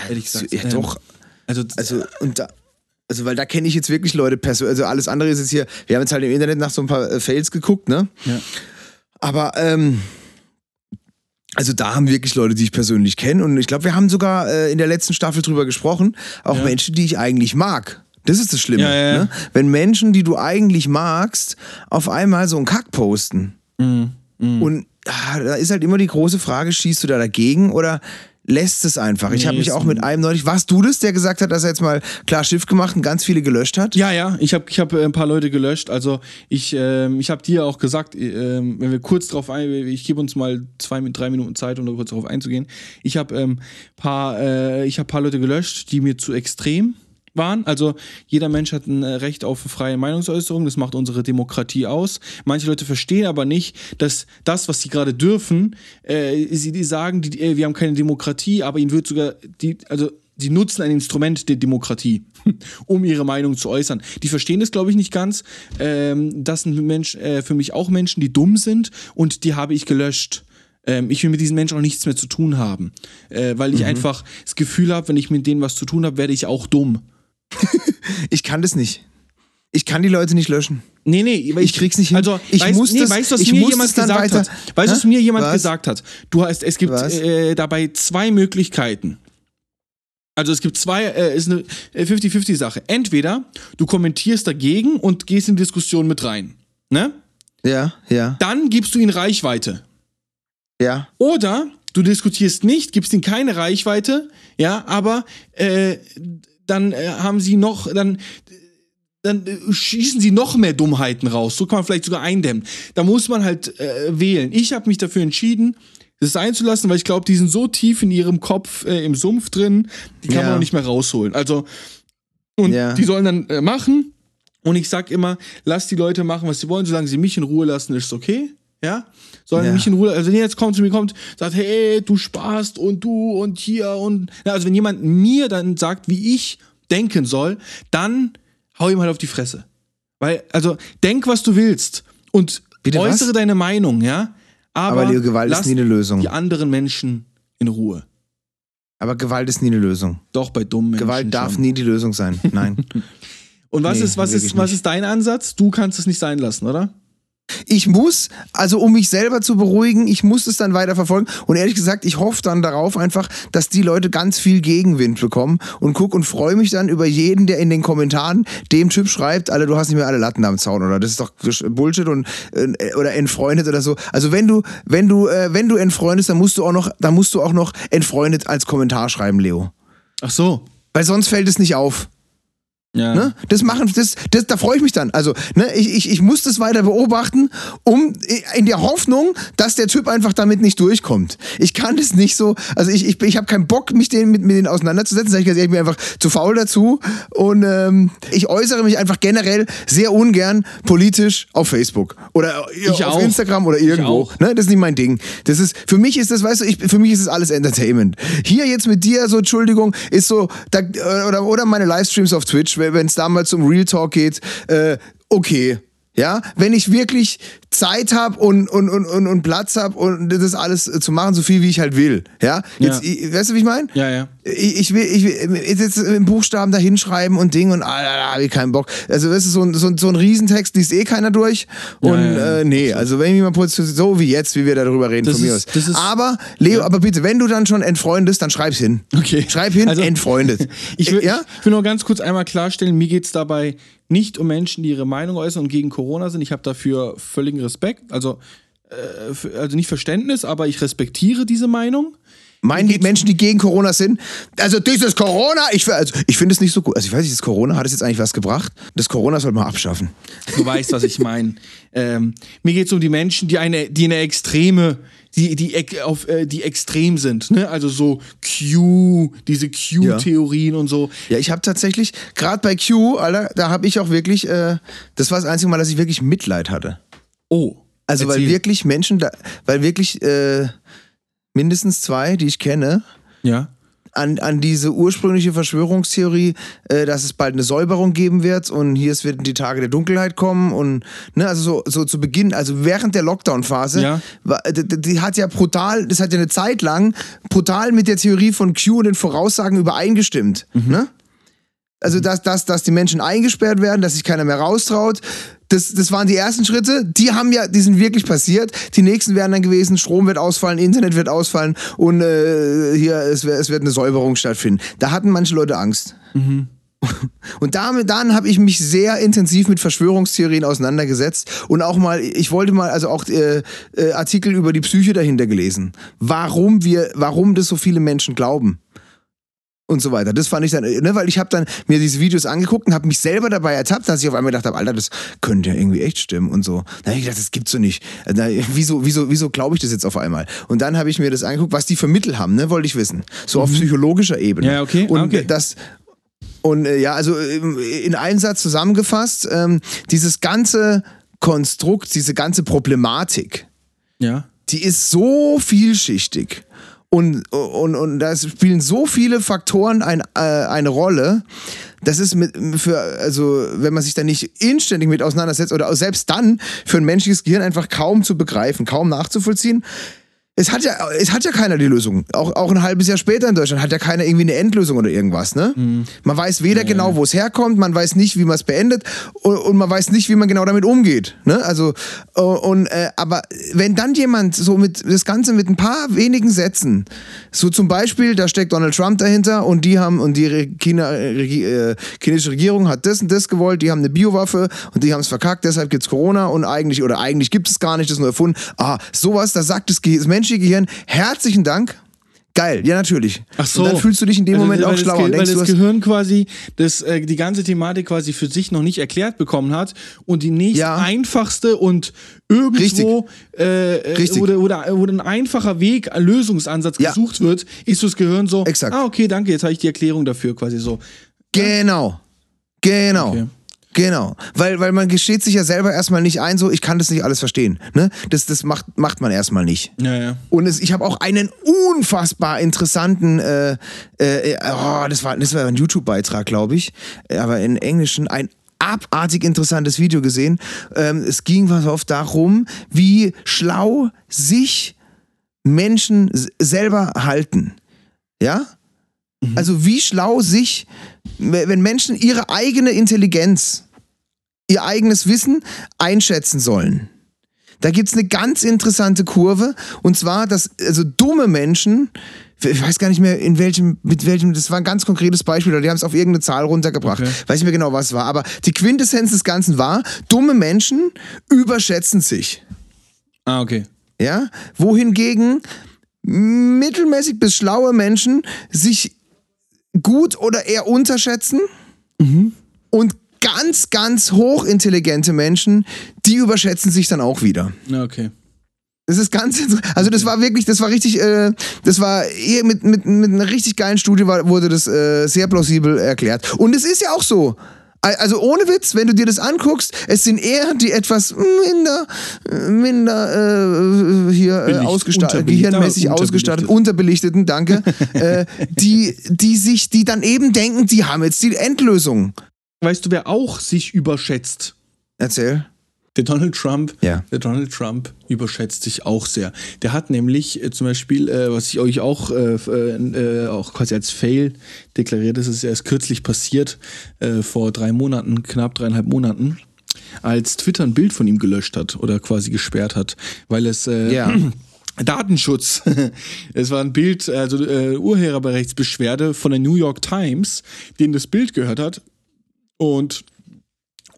Ehrlich gesagt. Ja, doch. Also, Also und da Also, weil da kenne ich jetzt wirklich Leute persönlich. Also, alles andere ist jetzt hier. Wir haben jetzt halt im Internet nach so ein paar äh, Fails geguckt, ne? Ja. Aber, ähm, also da haben wirklich Leute, die ich persönlich kenne. Und ich glaube, wir haben sogar äh, in der letzten Staffel drüber gesprochen. Auch Ja. Menschen, die ich eigentlich mag. Das ist das Schlimme. Ja, ja. Ne? Wenn Menschen, die du eigentlich magst, auf einmal so einen Kack posten. Mhm. Und ah, da ist halt immer die große Frage, schießt du da dagegen oder lässt es einfach? Ich Nee, habe mich auch mit einem neulich, warst du das, der gesagt hat, dass er jetzt mal klar Schiff gemacht und ganz viele gelöscht hat? Ja, ja, ich habe ich hab äh, ein paar Leute gelöscht. Also ich, ähm, ich habe dir auch gesagt, ähm, wenn wir kurz drauf ein, ich gebe uns mal zwei, drei Minuten Zeit, um da kurz drauf einzugehen. Ich habe ähm, paar, äh, ich habe paar Leute gelöscht, die mir zu extrem waren. Also jeder Mensch hat ein äh, Recht auf freie Meinungsäußerung, das macht unsere Demokratie aus. Manche Leute verstehen aber nicht, dass das, was sie gerade dürfen, äh, sie die sagen, die, äh, wir haben keine Demokratie, aber ihnen wird sogar die, also sie nutzen ein Instrument der Demokratie, um ihre Meinung zu äußern. Die verstehen das, glaube ich, nicht ganz. Ähm, das sind Mensch, äh, für mich auch Menschen, die dumm sind und die habe ich gelöscht. Ähm, ich will mit diesen Menschen auch nichts mehr zu tun haben, äh, weil ich einfach das Gefühl habe, wenn ich mit denen was zu tun habe, werde ich auch dumm. Ich kann das nicht. Ich kann die Leute nicht löschen. Nee, nee, weil Ich krieg's nicht hin. Also, Ich weißt, muss nee, das- weißt du, was ich mir jemand gesagt weiter- hat? Weißt du, was mir jemand Was? gesagt hat? Du hast, es gibt äh, dabei zwei Möglichkeiten. Also es gibt zwei, äh, ist eine äh, 50-50-Sache. Entweder du kommentierst dagegen und gehst in die Diskussion mit rein. Ne? Ja, ja, Dann gibst du ihnen Reichweite. ja. Oder du diskutierst nicht, gibst ihnen keine Reichweite, ja, aber äh, dann äh, haben sie noch, dann, dann äh, schießen sie noch mehr Dummheiten raus. So kann man vielleicht sogar eindämmen. Da muss man halt äh, wählen. Ich habe mich dafür entschieden, das einzulassen, weil ich glaube, die sind so tief in ihrem Kopf äh, im Sumpf drin, die kann Ja. man auch nicht mehr rausholen. Also, und Ja. die sollen dann äh, machen. Und ich sag immer, lass die Leute machen, was sie wollen, solange sie mich in Ruhe lassen, ist okay. Ja? Sollen Ja. mich in Ruhe, also wenn ihr jetzt kommt zu mir kommt, sagt, hey, du sparst und du und hier und. Ja, also wenn jemand mir dann sagt, wie ich denken soll, dann hau ihm halt auf die Fresse. Weil, also, denk, was du willst und Bitte was? äußere deine Meinung, ja? Aber, Aber Leo, Gewalt ist nie eine Lösung. die anderen Menschen in Ruhe. Aber Gewalt ist nie eine Lösung. Doch bei dummen Menschen. Gewalt darf schon. nie die Lösung sein. Nein. Und was Nee, ist, was ist, was nicht. ist dein Ansatz? Du kannst es nicht sein lassen, oder? Ich muss, also um mich selber zu beruhigen, ich muss es dann weiter verfolgen. Und ehrlich gesagt, ich hoffe dann darauf einfach, dass die Leute ganz viel Gegenwind bekommen und guck und freue mich dann über jeden, der in den Kommentaren dem Typ schreibt, Alter, du hast nicht mehr alle Latten am Zaun oder das ist doch Bullshit und äh, oder entfreundet oder so. Also wenn du, wenn du, äh, wenn du entfreundest, dann musst du auch noch, dann musst du auch noch entfreundet als Kommentar schreiben, Leo. Ach so. Weil sonst fällt es nicht auf. Ja. Ne? Das machen, das, das, da freue ich mich dann. Also, ne, ich, ich, ich muss das weiter beobachten, um in der Hoffnung, dass der Typ einfach damit nicht durchkommt. Ich kann das nicht so, also ich, ich, ich habe keinen Bock, mich den, mit, mit denen auseinanderzusetzen. Ich, ich bin einfach zu faul dazu. Und ähm, ich äußere mich einfach generell sehr ungern politisch auf Facebook. Oder Ich auf auch. Instagram oder irgendwo. Ne? Das ist nicht mein Ding. Das ist, für mich ist das, weißt du, ich, für mich ist das alles Entertainment. Hier jetzt mit dir, so, Entschuldigung, ist so, da, äh, oder, oder meine Livestreams auf Twitch, wenn es da mal zum Real Talk geht, äh, okay. Ja, wenn ich wirklich Zeit habe und, und, und, und, und Platz habe und das alles äh, zu machen, so viel wie ich halt will. Ja, jetzt, Ja. ich, weißt du, wie ich meine? Ja, ja. Ich, ich will, ich will jetzt im Buchstaben da hinschreiben und Ding und ah, da habe ich keinen Bock. Also das ist so ein, so ein, so ein Riesentext, liest eh keiner durch. Und Ja, ja, ja. Äh, nee, also wenn jemand positioniert, so wie jetzt, wie wir darüber reden, Das von mir ist- aus. das ist- aber, Leo, aber bitte, wenn du dann schon entfreundest, dann schreib's hin. Okay. Schreib hin, Also- entfreundet. Ich will, ja? ich will nur ganz kurz einmal klarstellen, mir geht es dabei nicht um Menschen, die ihre Meinung äußern und gegen Corona sind. Ich habe dafür völligen Respekt. Also, äh, also nicht Verständnis, aber ich respektiere diese Meinung. Meinen die Menschen, die gegen Corona sind? Also dieses Corona, ich, also, ich finde es nicht so gut. Also ich weiß nicht, das Corona, hat es jetzt eigentlich was gebracht? Das Corona sollte man abschaffen. Du weißt, was ich meine. ähm, mir geht es um die Menschen, die eine, die eine extreme, die, die, auf, äh, die extrem sind. Ne? Also so Q, diese Q-Theorien und so. Ja, ich habe tatsächlich, gerade bei Q, Alter, da habe ich auch wirklich, äh, das war das einzige Mal, dass ich wirklich Mitleid hatte. Oh. Also weil erzähl. wirklich Menschen, da, weil wirklich äh, mindestens zwei, die ich kenne, Ja. An, an diese ursprüngliche Verschwörungstheorie, äh, dass es bald eine Säuberung geben wird und hier es werden die Tage der Dunkelheit kommen und ne, also so, so zu Beginn, also während der Lockdown-Phase, Ja. die, die- die hat ja brutal, das hat ja eine Zeit lang brutal mit der Theorie von Q und den Voraussagen übereingestimmt. Mhm. Ne? Also, dass, dass, dass die Menschen eingesperrt werden, dass sich keiner mehr raustraut. Das, das waren die ersten Schritte. Die haben ja, die sind wirklich passiert. Die nächsten wären dann gewesen, Strom wird ausfallen, Internet wird ausfallen und äh, hier, es, es wird eine Säuberung stattfinden. Da hatten manche Leute Angst. Und damit, dann habe ich mich sehr intensiv mit Verschwörungstheorien auseinandergesetzt und auch mal, ich wollte mal, also auch äh, äh, Artikel über die Psyche dahinter gelesen. Warum wir, warum das so viele Menschen glauben und so weiter. Das fand ich dann, ne, weil ich habe dann mir diese Videos angeguckt und habe mich selber dabei ertappt, dass ich auf einmal gedacht habe, Alter, das könnte ja irgendwie echt stimmen und so. Da habe ich gedacht, das gibt's so nicht. Na, wieso, wieso, wieso glaube ich das jetzt auf einmal? Und dann habe ich mir das angeguckt, was die für Mittel haben, ne, wollte ich wissen. So auf psychologischer Ebene. Ja, okay, Und ah, okay. das und äh, ja, also ähm, in einem Satz zusammengefasst, ähm, dieses ganze Konstrukt, diese ganze Problematik, Ja. die ist so vielschichtig. Und, und, und da spielen so viele Faktoren ein, äh, eine Rolle. Das ist mit, für, also, wenn man sich da nicht inständig mit auseinandersetzt oder selbst dann für ein menschliches Gehirn einfach kaum zu begreifen, kaum nachzuvollziehen. Es hat ja, es hat ja keiner die Lösung. Auch, auch ein halbes Jahr später in Deutschland hat ja keiner irgendwie eine Endlösung oder irgendwas, ne? Man weiß weder genau, wo es herkommt, man weiß nicht, wie man es beendet und, und man weiß nicht, wie man genau damit umgeht, ne? Also, äh, und, äh, aber wenn dann jemand so mit, das Ganze mit ein paar wenigen Sätzen, so zum Beispiel, da steckt Donald Trump dahinter und die haben, und die China, äh, chinesische Regierung hat das und das gewollt, die haben eine Biowaffe und die haben es verkackt, deshalb gibt's Corona und eigentlich, oder eigentlich gibt es gar nicht, das ist nur erfunden. Ah, sowas, da sagt das, Ge- das menschliche Gehirn, herzlichen Dank. Geil, ja natürlich. Ach so. Und dann fühlst du dich in dem Also, Moment auch schlauer. Ge- Weil das Gehirn quasi das, äh, die ganze Thematik quasi für sich noch nicht erklärt bekommen hat und die nächst Ja. einfachste und irgendwo, äh, äh, Richtig. Wo, der, wo, der, wo ein einfacher Weg, ein Lösungsansatz Ja. gesucht wird, ist das Gehirn so, Exakt. ah okay, danke, jetzt habe ich die Erklärung dafür quasi so. Genau. Genau. Okay. Genau. Weil, weil man gesteht sich ja selber erstmal nicht ein, so, ich kann das nicht alles verstehen. Ne? Das, das macht, macht man erstmal nicht. Ja, ja. Und es, ich habe auch einen unfassbar interessanten, äh, äh, oh, das war, das war ein YouTube-Beitrag, glaube ich, aber in Englischen ein abartig interessantes Video gesehen. Ähm, es ging was oft darum, wie schlau sich Menschen selber halten. Ja? Also wie schlau sich, wenn Menschen ihre eigene Intelligenz, ihr eigenes Wissen einschätzen sollen. Da gibt's eine ganz interessante Kurve und zwar, dass also dumme Menschen, ich weiß gar nicht mehr in welchem, mit welchem, das war ein ganz konkretes Beispiel, oder die haben es auf irgendeine Zahl runtergebracht. Okay. Weiß nicht mehr genau, was es war, aber die Quintessenz des Ganzen war, dumme Menschen überschätzen sich. Ah, okay. Ja? Wohingegen mittelmäßig bis schlaue Menschen sich gut oder eher unterschätzen und ganz, ganz hochintelligente Menschen, die überschätzen sich dann auch wieder. Okay. Das ist ganz interessant. Also das war wirklich, das war richtig, äh, das war eher mit, mit, mit einer richtig geilen Studie war, wurde das äh, sehr plausibel erklärt. Und es ist ja auch so. Al- Also ohne Witz, wenn du dir das anguckst, es sind eher die etwas minder, minder äh, hier äh, ausgestattet, gehirnmäßig ausgestattet, unterbelichtet. unterbelichteten, danke, äh, die, die sich, die dann eben denken, die haben jetzt die Endlösung. Weißt du, wer auch sich überschätzt? Erzähl. Der Donald Trump, Ja. der Donald Trump überschätzt sich auch sehr. Der hat nämlich äh, zum Beispiel, äh, was ich euch auch, äh, äh, äh, auch quasi als Fail deklariert, das ist erst kürzlich passiert, äh, vor drei Monaten, knapp dreieinhalb Monaten, als Twitter ein Bild von ihm gelöscht hat oder quasi gesperrt hat, weil es Ja. Datenschutz. es war ein Bild, also äh, Urheberrechtsbeschwerde von der New York Times, denen das Bild gehört hat. Und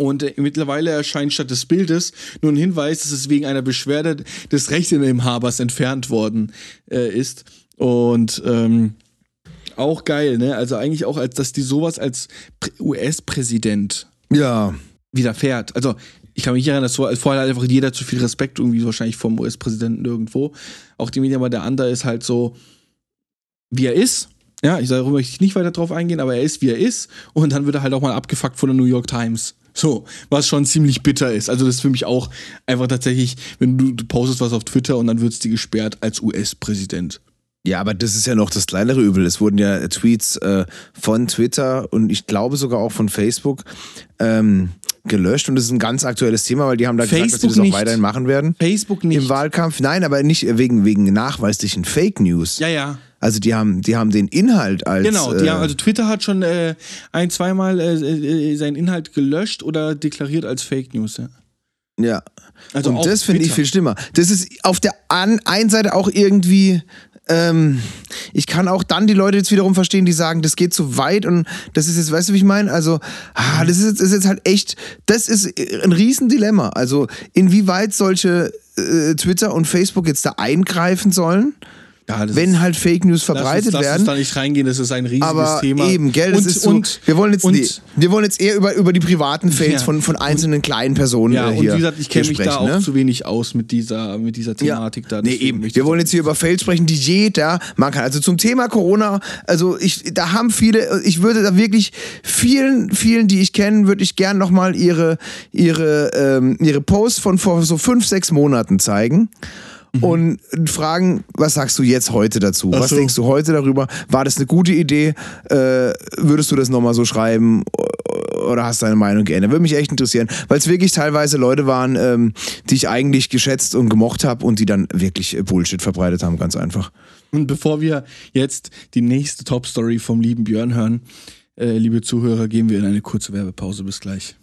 und äh, mittlerweile erscheint statt des Bildes nur ein Hinweis, dass es wegen einer Beschwerde des Rechteinhabers entfernt worden äh, ist. Und ähm, auch geil, ne? Also eigentlich auch, als dass die sowas als Prä- US-Präsident Ja. widerfährt. Also ich kann mich erinnern, dass so- vorher hat einfach jeder zu viel Respekt irgendwie wahrscheinlich vom US-Präsidenten irgendwo. Auch die Medien, aber der andere ist halt so, wie er ist. Ja, ich sage, möchte ich nicht weiter drauf eingehen, aber er ist, wie er ist. Und dann wird er halt auch mal abgefuckt von der New York Times. So, was schon ziemlich bitter ist. Also das ist für mich auch einfach tatsächlich, wenn du, du postest was auf Twitter und dann wird es dir gesperrt als US-Präsident. Ja, aber das ist ja noch das kleinere Übel. Es wurden ja Tweets äh, von Twitter und ich glaube sogar auch von Facebook ähm, gelöscht und das ist ein ganz aktuelles Thema, weil die haben da gesagt, dass sie Facebook das auch nicht. weiterhin machen werden. Facebook nicht. Im Wahlkampf, nein, aber nicht wegen, wegen nachweislichen Fake News. ja, ja. Also die haben, die haben den Inhalt als. Genau, die äh, haben, also Twitter hat schon äh, ein, zweimal äh, äh, seinen Inhalt gelöscht oder deklariert als Fake News. Ja. Ja. Also und das finde ich viel schlimmer. Das ist auf der einen Seite auch irgendwie. Ähm, ich kann auch dann die Leute jetzt wiederum verstehen, die sagen, das geht zu weit und das ist jetzt, weißt du, wie ich meine? Also, ah, das ist jetzt, ist jetzt halt echt, das ist ein Riesendilemma. Also, inwieweit solche äh, Twitter und Facebook jetzt da eingreifen sollen, Ja, wenn halt Fake News Lass verbreitet uns, lass werden. uns da nicht reingehen, das ist ein riesiges Aber Thema. eben, gell, das und, ist so, und, wir wollen jetzt und, nee, wir wollen jetzt eher über, über die privaten Fails Ja. von, von einzelnen kleinen Personen Ja, äh, und hier wie gesagt, ich kenne mich da auch ne? zu wenig aus mit dieser, mit dieser Thematik da. Nee, eben. Wir wollen jetzt hier über Fails sprechen, die jeder machen kann. Also zum Thema Corona, also ich, da haben viele, ich würde da wirklich vielen, vielen, die ich kenne, würde ich gern nochmal ihre, ihre, ähm, ihre Posts von vor so fünf, sechs Monaten zeigen. Und fragen, was sagst du jetzt heute dazu? Mhm. Ach Was so. denkst du heute darüber? War das eine gute Idee? Äh, würdest du das nochmal so schreiben? Oder hast deine Meinung geändert? Würde mich echt interessieren, weil es wirklich teilweise Leute waren, ähm, die ich eigentlich geschätzt und gemocht habe und die dann wirklich äh, Bullshit verbreitet haben, ganz einfach. Und bevor wir jetzt die nächste Top-Story vom lieben Björn hören, äh, liebe Zuhörer, gehen wir in eine kurze Werbepause. Bis gleich.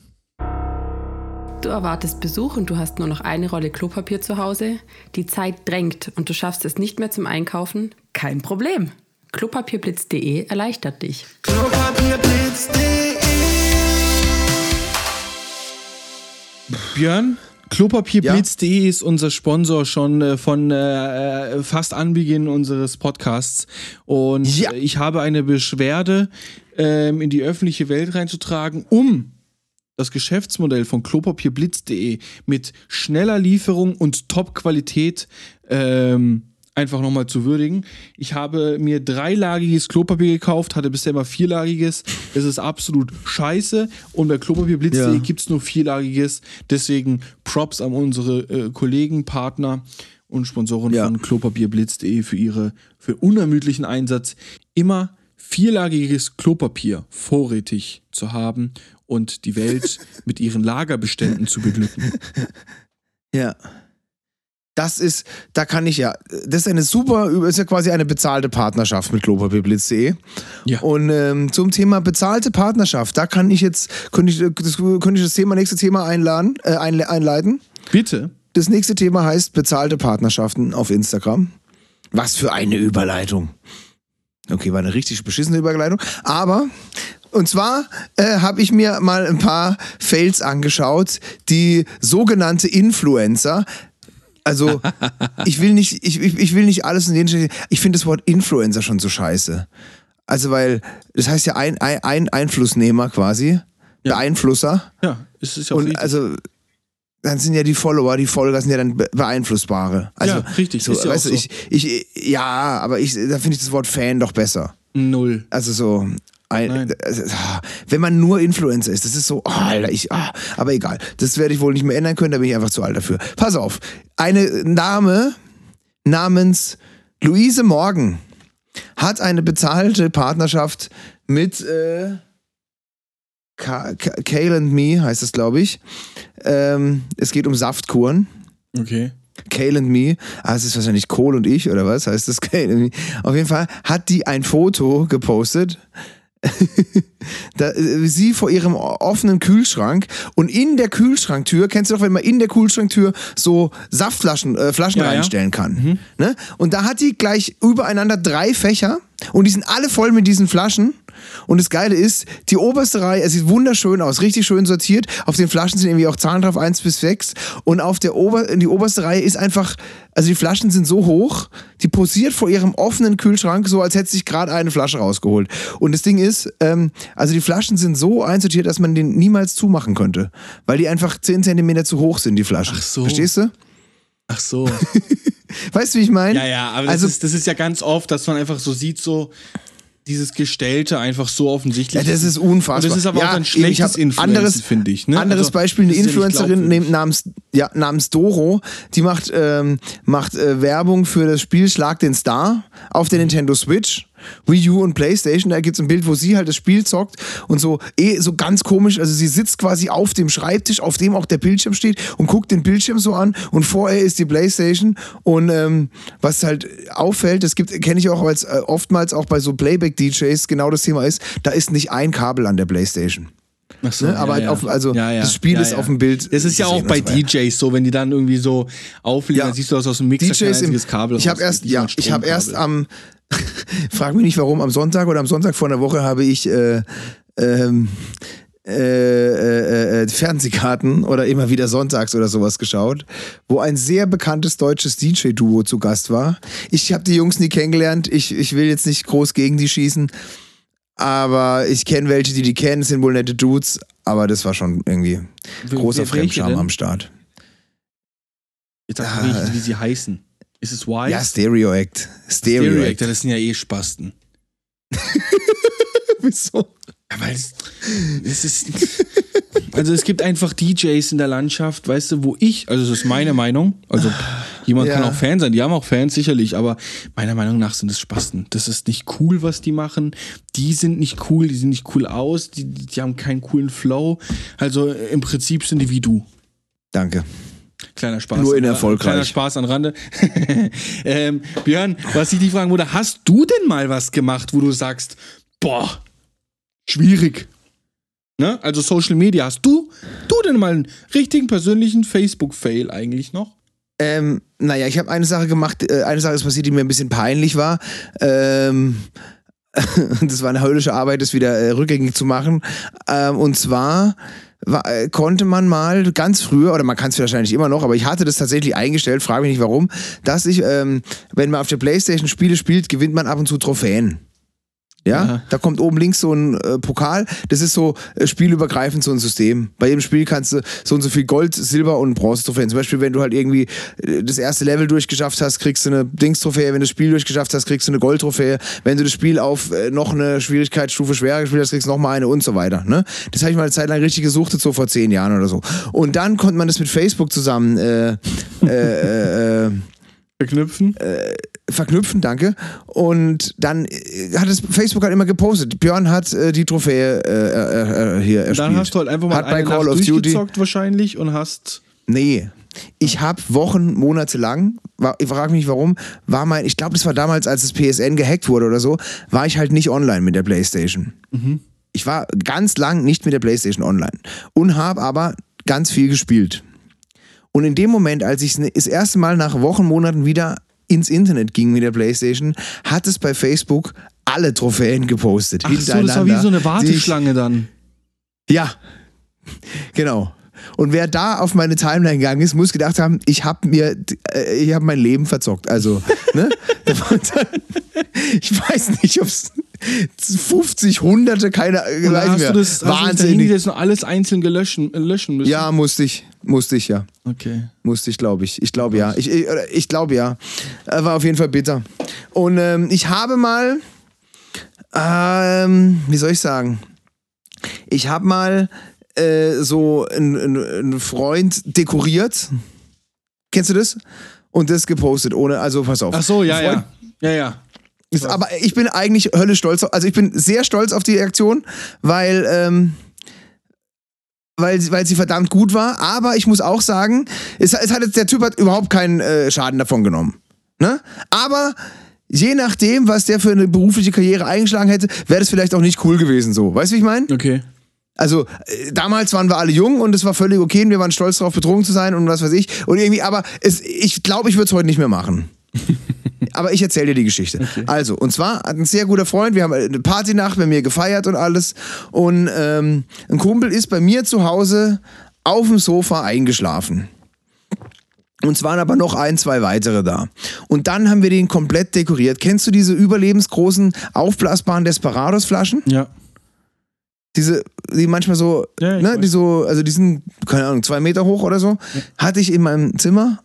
Du erwartest Besuch und du hast nur noch eine Rolle Klopapier zu Hause. Die Zeit drängt und du schaffst es nicht mehr zum Einkaufen? Kein Problem. Klopapierblitz.de erleichtert dich. Björn, Klopapierblitz.de ist unser Sponsor schon äh, von äh, äh, fast Anbeginn unseres Podcasts. Und Ja. äh, ich habe eine Beschwerde ähm, in die öffentliche Welt reinzutragen, um das Geschäftsmodell von Klopapierblitz.de mit schneller Lieferung und Top-Qualität ähm, einfach nochmal zu würdigen. Ich habe mir dreilagiges Klopapier gekauft, hatte bisher immer vierlagiges. Das ist absolut scheiße. Und bei Klopapierblitz.de Ja. gibt es nur vierlagiges. Deswegen Props an unsere äh, Kollegen, Partner und Sponsoren Ja. von Klopapierblitz.de für ihre für unermüdlichen Einsatz. Immer vierlagiges Klopapier vorrätig zu haben und die Welt mit ihren Lagerbeständen zu beglücken. Ja. Das ist, da kann ich ja, das ist eine super, ist ja quasi eine bezahlte Partnerschaft mit klopapierblitz.de. Ja. Und ähm, zum Thema bezahlte Partnerschaft, da kann ich jetzt, könnte ich das, könnte ich das Thema, nächste Thema einladen, äh, einle- einleiten. Bitte. Das nächste Thema heißt bezahlte Partnerschaften auf Instagram. Was für eine Überleitung. Okay, war eine richtig beschissene Überleitung. Aber, und zwar äh, habe ich mir mal ein paar Fails angeschaut, die sogenannte Influencer. Also, ich will nicht, ich, ich, ich will nicht alles in den. Ich finde das Wort Influencer schon so scheiße. Also, weil, das heißt ja ein, ein, ein Einflussnehmer quasi. Ja. Beeinflusser. Ja, es ist ja auch Und richtig. also, dann sind ja die Follower, die Folger sind ja dann be- beeinflussbare. Also, Ja, richtig, So, ja weißt du, so. ich, ich, ja, aber ich, da finde ich das Wort Fan doch besser. Null. Also so, ein, also, ah, wenn man nur Influencer ist, das ist so, oh, Alter, ich, ah, aber egal. Das werde ich wohl nicht mehr ändern können, da bin ich einfach zu alt dafür. Pass auf, eine Dame namens Luise Morgan hat eine bezahlte Partnerschaft mit äh, Kale and Me, heißt es, glaube ich. Ähm, es geht um Saftkuren. Okay. Kale and Me, ah, es ist wahrscheinlich Kohl und ich, oder was heißt das? Kale and Me. Auf jeden Fall hat die ein Foto gepostet. da, äh, sie vor ihrem offenen Kühlschrank und in der Kühlschranktür, kennst du doch, wenn man in der Kühlschranktür so Saftflaschen äh, Flaschen Ja, ja. reinstellen kann. Ne? Und da hat die gleich übereinander drei Fächer und die sind alle voll mit diesen Flaschen. Und das Geile ist, die oberste Reihe, es sieht wunderschön aus, richtig schön sortiert. Auf den Flaschen sind irgendwie auch Zahlen drauf, 1 bis 6. Und auf der Ober die oberste Reihe ist einfach, also die Flaschen sind so hoch, die posiert vor ihrem offenen Kühlschrank, so als hätte sich gerade eine Flasche rausgeholt. Und das Ding ist, ähm, also die Flaschen sind so einsortiert, dass man den niemals zumachen könnte. Weil die einfach 10 Zentimeter zu hoch sind, die Flaschen. Ach so. Verstehst du? Ach so. Weißt du, wie ich meine? Ja, ja, aber das, Also- ist, das ist ja ganz oft, dass man einfach so sieht, so dieses Gestellte einfach so offensichtlich. Ja, das ist unfassbar. Und das ist aber ja, auch ein schlechtes anderes, finde ich. Ne? Anderes Also, Beispiel, eine ja Influencerin neben, namens, ja, namens Doro, die macht, ähm, macht äh, Werbung für das Spiel Schlag den Star auf der Nintendo Switch. Wii U und Playstation, da gibt es ein Bild, wo sie halt das Spiel zockt und so eh so ganz komisch, also sie sitzt quasi auf dem Schreibtisch, auf dem auch der Bildschirm steht und guckt den Bildschirm so an und vor ihr ist die Playstation und ähm, was halt auffällt, das gibt kenne ich auch als äh, oftmals auch bei so Playback DJs genau das Thema ist, da ist nicht ein Kabel an der Playstation. Ach so, Ne? Aber halt auf- also das Spiel ist auf dem Bild Das ist ja auch bei. DJs so, wenn die dann irgendwie so auflegen, Ja. dann siehst du das aus dem Mixer kein DJs im, einziges Kabel. ich habe erst, ja, ich habe erst am, frag mich nicht warum, am Sonntag oder am Sonntag vor einer Woche habe ich äh, ähm, äh, äh, äh, Fernsehkarten oder immer wieder sonntags oder sowas geschaut, wo ein sehr bekanntes deutsches DJ-Duo zu Gast war. Ich habe die Jungs nie kennengelernt. Ich, ich will jetzt nicht groß gegen die schießen, aber ich kenne welche, die die kennen. Es sind wohl nette Dudes, aber das war schon irgendwie Wie- großer Fremdscham am Start. Jetzt sag Ah. wie, wie sie heißen. Ist es Wise? Ja, Stereo Act. Stereo, Stereo Act. Act, das sind ja eh Spasten. Wieso? Ja, weil es, es ist. Also es gibt einfach DJs in der Landschaft, weißt du, wo ich, also das ist meine Meinung, also jemand Ja. kann auch Fan sein, die haben auch Fans sicherlich, aber meiner Meinung nach sind es Spasten. Das ist nicht cool, was die machen. Die sind nicht cool, die sehen nicht cool aus, die, die haben keinen coolen Flow. Also im Prinzip sind die wie du. Danke. Kleiner Spaß. Nur in an- erfolgreich. Kleiner Spaß an Rande. ähm, Björn, was ich dich fragen würde, hast du denn mal was gemacht, wo du sagst, boah, schwierig? Ne? Also Social Media, hast du, du denn mal einen richtigen persönlichen Facebook-Fail eigentlich noch? Ähm, naja, ich habe eine Sache gemacht, äh, eine Sache ist passiert, die mir ein bisschen peinlich war. Ähm, das war eine höllische Arbeit, das wieder äh, rückgängig zu machen. Ähm, und zwar war, äh, konnte man mal ganz früher, oder man kann es wahrscheinlich immer noch, aber ich hatte das tatsächlich eingestellt, frage mich nicht warum, dass ich, ähm, wenn man auf der Playstation Spiele spielt, gewinnt man ab und zu Trophäen. Ja, Aha. da kommt oben links so ein äh, Pokal. Das ist so äh, spielübergreifend so ein System. Bei jedem Spiel kannst du so und so viel Gold, Silber und Bronze-Trophäen. Zum Beispiel, wenn du halt irgendwie äh, das erste Level durchgeschafft hast, kriegst du eine Dings-Trophäe. Wenn du das Spiel durchgeschafft hast, kriegst du eine Gold-Trophäe. Wenn du das Spiel auf äh, noch eine Schwierigkeitsstufe schwerer gespielt hast, kriegst du noch mal eine und so weiter. Ne? Das habe ich mal eine Zeit lang richtig gesucht, so vor zehn Jahren oder so. Und dann konnte man das mit Facebook zusammen äh, äh, äh, äh, Verknüpfen? Verknüpfen, danke. Und dann äh, hat es Facebook halt immer gepostet. Björn hat äh, die Trophäe äh, äh, äh, hier erspielt. Dann hast du halt einfach mal hat bei eine Call Nacht of Duty. wahrscheinlich und hast... Nee. Ich habe Wochen, Monate lang, war, ich frage mich warum, war mein, ich glaube, das war damals, als das PSN gehackt wurde oder so, war ich halt nicht online mit der Playstation. Ich war ganz lang nicht mit der Playstation online und habe aber ganz viel gespielt. Und in dem Moment, als ich das erste Mal nach Wochen, Monaten wieder ins Internet ging mit der Playstation, hat es bei Facebook alle Trophäen gepostet. Ach so, das war wie so eine Warteschlange dann. Ja, genau. Und wer da auf meine Timeline gegangen ist, muss gedacht haben, ich habe mir, äh, ich habe mein Leben verzockt. Also, ne? ich weiß nicht, ob es 50, Hunderte, keine, Und weiß mehr. das, hast du das Wahnsinnig. und alles einzeln gelöschen, äh, löschen müssen? Ja, musste ich, musste ich ja. Okay. Musste ich, glaube ich. Ich glaube ja. Ich, ich, ich glaube ja. Äh, War auf jeden Fall bitter. Und ähm, ich habe mal, ähm, wie soll ich sagen? Ich habe mal äh, so einen ein Freund dekoriert. Kennst du das? Und das gepostet, ohne, also pass auf. Ach so, ja, Freund- ja. Ja, ja. Ist, aber ich bin eigentlich höllisch stolz. Also ich bin sehr stolz auf die Aktion, weil, ähm, weil, sie- weil sie verdammt gut war. Aber ich muss auch sagen, es, es hat jetzt, der Typ hat überhaupt keinen äh, Schaden davon genommen. Ne? Aber je nachdem, was der für eine berufliche Karriere eingeschlagen hätte, wäre das vielleicht auch nicht cool gewesen so. Weißt du, wie ich meine? Okay. Also äh, damals waren wir alle jung und es war völlig okay und wir waren stolz darauf, betrogen zu sein und was weiß ich. Und irgendwie, aber es, ich glaube, ich würde es heute nicht mehr machen. aber ich erzähle dir die Geschichte. Also, und zwar hat ein sehr guter Freund, wir haben eine Partynacht bei mir gefeiert und alles. Und ähm, ein Kumpel ist bei mir zu Hause auf dem Sofa eingeschlafen. Und es waren aber noch ein, zwei weitere da. Und dann haben wir den komplett dekoriert. Kennst du diese überlebensgroßen, aufblasbaren Desperados-Flaschen? Ja. diese, die manchmal so, Ja, ne, die so, also die sind, keine Ahnung, zwei Meter hoch oder so, hatte ich in meinem Zimmer.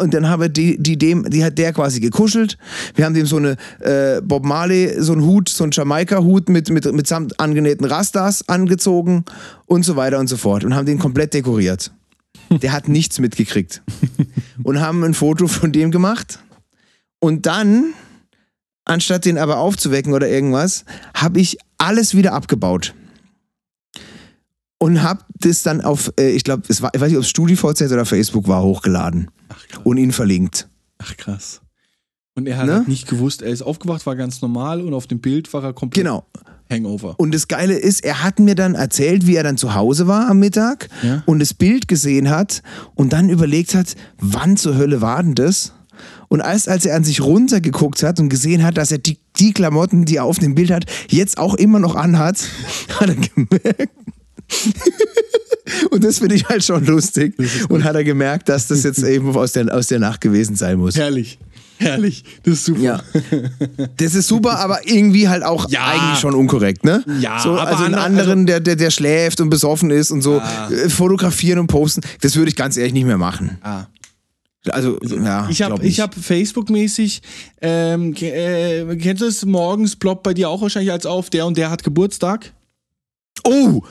Und dann habe die, die dem, die hat der quasi gekuschelt. Wir haben dem so eine äh, Bob Marley, so einen Hut, so einen Jamaika-Hut mit, mit, mit samt angenähten Rastas angezogen und so weiter und so fort. Und haben den komplett dekoriert. Der hat nichts mitgekriegt. Und haben ein Foto von dem gemacht. Und dann anstatt den aber aufzuwecken oder irgendwas, habe ich alles wieder abgebaut. Und habe das dann auf, äh, ich glaube, ich weiß nicht, ob es StudiVZ oder Facebook war, hochgeladen. Und ihn verlinkt. Ach krass. Und er hat Ne? halt nicht gewusst, er ist aufgewacht, war ganz normal und auf dem Bild war er komplett Genau. Hangover. Und das Geile ist, er hat mir dann erzählt, wie er dann zu Hause war am Mittag Ja. und das Bild gesehen hat und dann überlegt hat, wann zur Hölle war denn das? Und erst als er an sich runtergeguckt hat und gesehen hat, dass er die, die Klamotten, die er auf dem Bild hat, jetzt auch immer noch anhat, hat er gemerkt. und das finde ich halt schon lustig. Und hat er gemerkt, dass das jetzt eben aus der, aus der Nacht gewesen sein muss. Herrlich. Herrlich. Das ist super. Ja. Das ist super, aber irgendwie halt auch Ja. eigentlich schon unkorrekt, ne? Ja, so, aber also einen ander- anderen, der, der, der schläft und besoffen ist und so äh, fotografieren und posten, das würde ich ganz ehrlich nicht mehr machen. Ah. Also, ja, Ich habe ich hab Facebook-mäßig, ähm, äh, kennst du es, morgens ploppt bei dir auch wahrscheinlich als auf, der und der hat Geburtstag? Oh,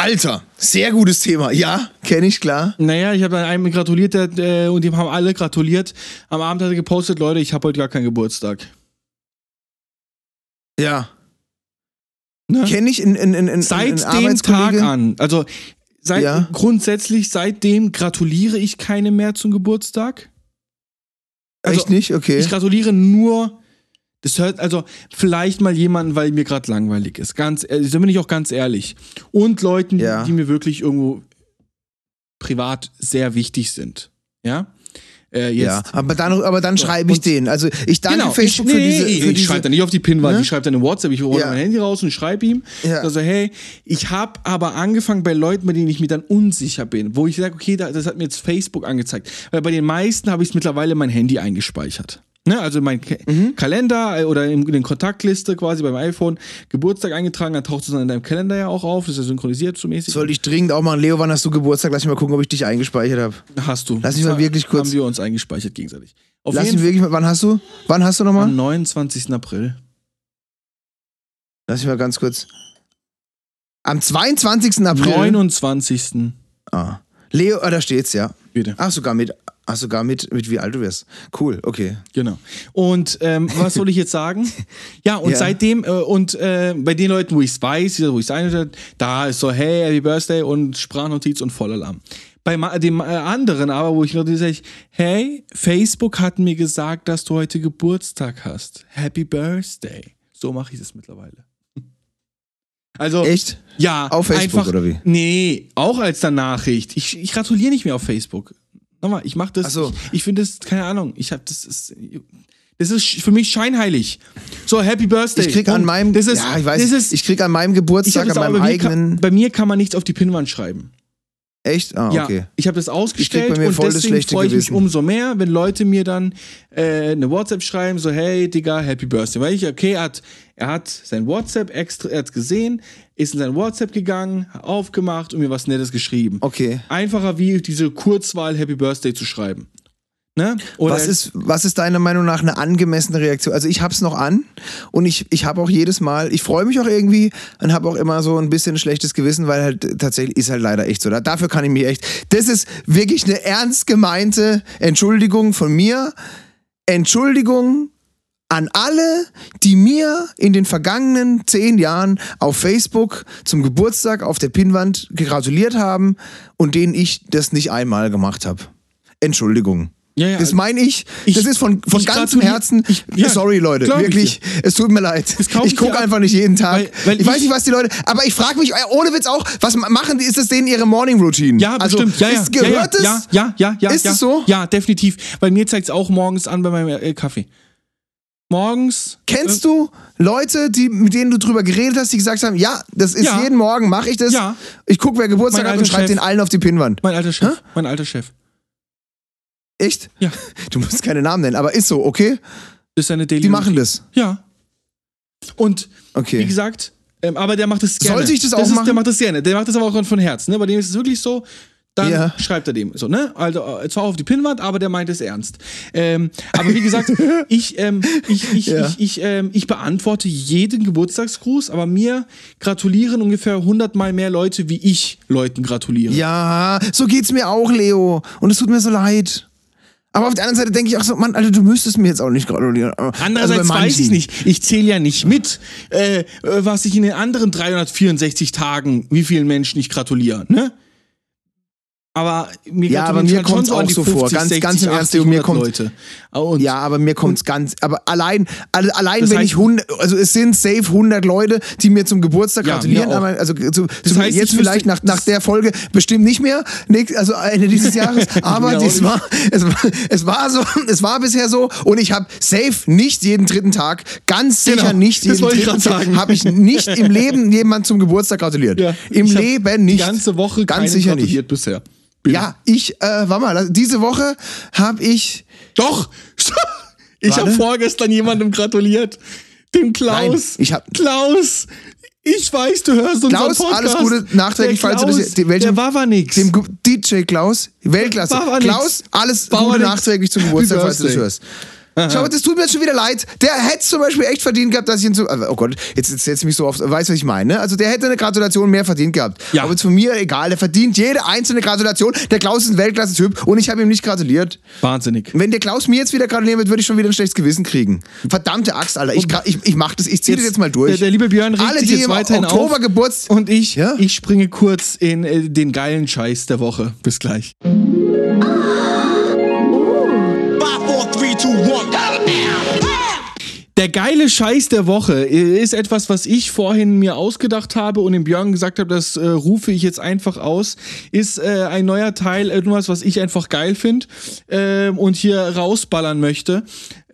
Alter, sehr gutes Thema. Ja, kenne ich, klar. Naja, ich habe dann einem gratuliert äh, und dem haben alle gratuliert. Am Abend hat er gepostet, Leute, ich habe heute gar keinen Geburtstag. Ja. Ne? Kenne ich in, in, in, in Seit in dem Arbeitskollege. Tag an. Also seit, Ja. grundsätzlich seitdem gratuliere ich keine mehr zum Geburtstag. Also, Echt nicht? Okay. Ich gratuliere nur. Das hört also vielleicht mal jemanden, weil mir gerade langweilig ist. Ganz, da bin ich auch ganz ehrlich. Und Leuten, Ja. die mir wirklich irgendwo privat sehr wichtig sind. Ja. Äh, ja, aber dann, aber dann schreibe ich und- den. Also ich danke Genau, Facebook ich, für nee, diese. Für ich diese schreibe da nicht auf die Pinwand, Ne? ich schreibe dann eine WhatsApp, ich hole Ja. mein Handy raus und schreibe ihm. Ja. Also, hey, ich habe aber angefangen bei Leuten, bei denen ich mir dann unsicher bin, wo ich sage, okay, da- das hat mir jetzt Facebook angezeigt. Weil bei den meisten habe ich mittlerweile mein Handy eingespeichert. Ne, also mein Mhm. Kalender äh, oder in, in den Kontaktliste quasi beim iPhone Geburtstag eingetragen, dann taucht es dann in deinem Kalender ja auch auf, das ist ja synchronisiert so mäßig. Sollte ich dringend auch machen. Leo, wann hast du Geburtstag? Lass mich mal gucken, ob ich dich eingespeichert habe. Hast du. Lass mich mal wirklich kurz- Haben wir uns eingespeichert gegenseitig. Auf Lass mich wirklich mal. Wann hast du? Wann hast du nochmal? am 29. April. Lass mich mal ganz kurz. Am 22. April. 29. Ah. Leo, ah, da steht's, ja. Bitte. Ach, sogar mit, ach, sogar mit, mit wie alt du wirst. Cool, okay. Genau. Und ähm, was soll ich jetzt sagen? Ja, und Ja. seitdem, äh, und äh, bei den Leuten, wo ich es weiß, wo ich es da ist so, hey, Happy Birthday und Sprachnotiz und Vollalarm. Bei dem äh, anderen aber, wo ich gerade sage, hey, Facebook hat mir gesagt, dass du heute Geburtstag hast. Happy Birthday. So mache ich es mittlerweile. Also, Echt? ja, Auf Facebook einfach, oder wie? Nee, auch als der Nachricht. Ich, ich gratuliere nicht mehr auf Facebook. Nochmal, ich mache das. Ach so. Ich, ich finde das, keine Ahnung. Ich habe das ist, das ist für mich scheinheilig. So, Happy Birthday. Ich krieg an meinem, das ist, ja, ich weiß, ist, ich krieg an meinem Geburtstag, an auch, meinem bei, mir kann, eigenen. bei mir kann man nichts auf die Pinnwand schreiben. Echt? Ah, Ja, okay. ich habe das ausgestellt und deswegen freue ich mich umso mehr, wenn Leute mir dann äh, eine WhatsApp schreiben, so hey Digga, Happy Birthday. Weil ich, okay, er hat, er hat sein WhatsApp extra, er hat gesehen, ist in sein WhatsApp gegangen, aufgemacht und mir was Nettes geschrieben. Okay. Einfacher wie diese Kurzwahl Happy Birthday zu schreiben. Ne? Was ist, was ist deiner Meinung nach eine angemessene Reaktion? Also ich hab's noch an und ich, ich habe auch jedes Mal, ich freue mich auch irgendwie und habe auch immer so ein bisschen schlechtes Gewissen, weil halt tatsächlich ist halt leider echt so. Da- Dafür kann ich mich echt. Das ist wirklich eine ernst gemeinte Entschuldigung von mir. Entschuldigung an alle, die mir in den vergangenen zehn Jahren auf Facebook zum Geburtstag auf der Pinnwand gratuliert haben und denen ich das nicht einmal gemacht habe. Entschuldigung. Ja, ja, das meine ich, ich- das ist von, von ganzem Herzen. ich- ja, sorry, Leute, wirklich. Es tut mir leid. Ich gucke einfach nicht jeden Tag. Weil- weil ich, weiß ich- nicht, was die Leute. Aber ich frage mich, äh, ohne Witz auch, was ma- machen die? Ist das denen ihre Morning Routine? Ja, also, bestimmt. Ja, ja. Ist, gehört ja, es? ja, ja, ja, ja. Ist ja. es so? Ja, definitiv. Bei mir zeigt es auch morgens an bei meinem äh, Kaffee. Morgens. Kennst du Leute, die, mit denen du drüber geredet hast, die gesagt haben, ja, das ist jeden Morgen, mache ich das. Ja. Ich gucke, wer Geburtstag Mein hat und schreibe den allen auf die Pinnwand. Mein alter Chef. Mein alter Chef. Echt? Ja. Du musst keine Namen nennen, aber ist so, okay? Das ist seine Daily Die machen das. Ja. Und Okay. wie gesagt, ähm, aber der macht das gerne. Sollte ich das auch ist, machen? Der macht das gerne. Der macht das aber auch von Herzen. Ne? Bei dem ist es wirklich so. Dann Ja. schreibt er dem so, ne? Also äh, zwar auf die Pinnwand, aber der meint es ernst. Ähm, aber wie gesagt, ich, ähm, ich, ich, Ja. ich, ich, ähm, ich beantworte jeden Geburtstagsgruß, aber mir gratulieren ungefähr hundertmal mehr Leute, wie ich Leuten gratuliere. Ja, so geht's mir auch, Leo. Und es tut mir so leid. Aber auf der anderen Seite denke ich auch so, Mann, Alter, du müsstest mir jetzt auch nicht gratulieren. Andererseits Also weiß ich nicht. Ich zähle ja nicht mit, äh, äh, was ich in den anderen 364 Tagen, wie vielen Menschen ich gratuliere, ne? Aber mir Ja, aber mir so an auch so vor. 50, Ganz- 60, ganz im Ernst, 80, mir 100 kommt- Leute. Und Ja, aber mir kommt's ganz, aber allein, alle, allein Das wenn heißt- ich 100, also es sind safe 100 Leute, die mir zum Geburtstag Ja, gratulieren, aber also zu, Das heißt, jetzt ich vielleicht nach, nach der Folge bestimmt nicht mehr, also Ende dieses Jahres, aber es war, es war, es war so, es war bisher so und ich habe safe nicht jeden dritten Tag, ganz sicher Genau, nicht jeden dritten Tag, habe ich nicht im Leben jemand zum Geburtstag gratuliert. Ja, Im Leben nicht. Die ganze Woche ganz sicher nicht. gratuliert bisher. Ja, ich, äh, warte mal, diese Woche habe ich Doch! Ich habe vorgestern jemandem gratuliert. Dem Klaus. Nein, ich hab- Klaus! Ich weiß, du hörst unseren Klaus, Podcast. alles Gute, nachträglich, falls du das- welchen- Der war war nix. Dem DJ Klaus, Weltklasse. Klaus, alles aber Gute nix. nachträglich zum Geburtstag, falls du das hörst. Schau, das tut mir jetzt schon wieder leid. Der hätte zum Beispiel echt verdient gehabt, dass ich ihn so. Oh Gott, jetzt, jetzt setze ich mich so auf. Weißt du, was ich meine? Ne? Also der hätte eine Gratulation mehr verdient gehabt. Ja. Aber zu mir egal, der verdient jede einzelne Gratulation. Der Klaus ist ein Weltklasse-Typ und ich habe ihm nicht gratuliert. Wahnsinnig. Wenn der Klaus mir jetzt wieder gratulieren wird, würde ich schon wieder ein schlechtes Gewissen kriegen. Verdammte Axt, Alter. Ich, ich, ich mach das, ich ziehe das jetzt mal durch. Der, der liebe Björn regt Alle, sich die jetzt im weiterhin Oktober auf. Geburtstag. Und ich, Ja? ich springe kurz in äh, den geilen Scheiß der Woche. Bis gleich. Der geile Scheiß der Woche ist etwas, was ich vorhin mir ausgedacht habe und dem Björn gesagt habe, das äh, rufe ich jetzt einfach aus. Ist äh, ein neuer Teil, etwas, was ich einfach geil finde ähm, und hier rausballern möchte.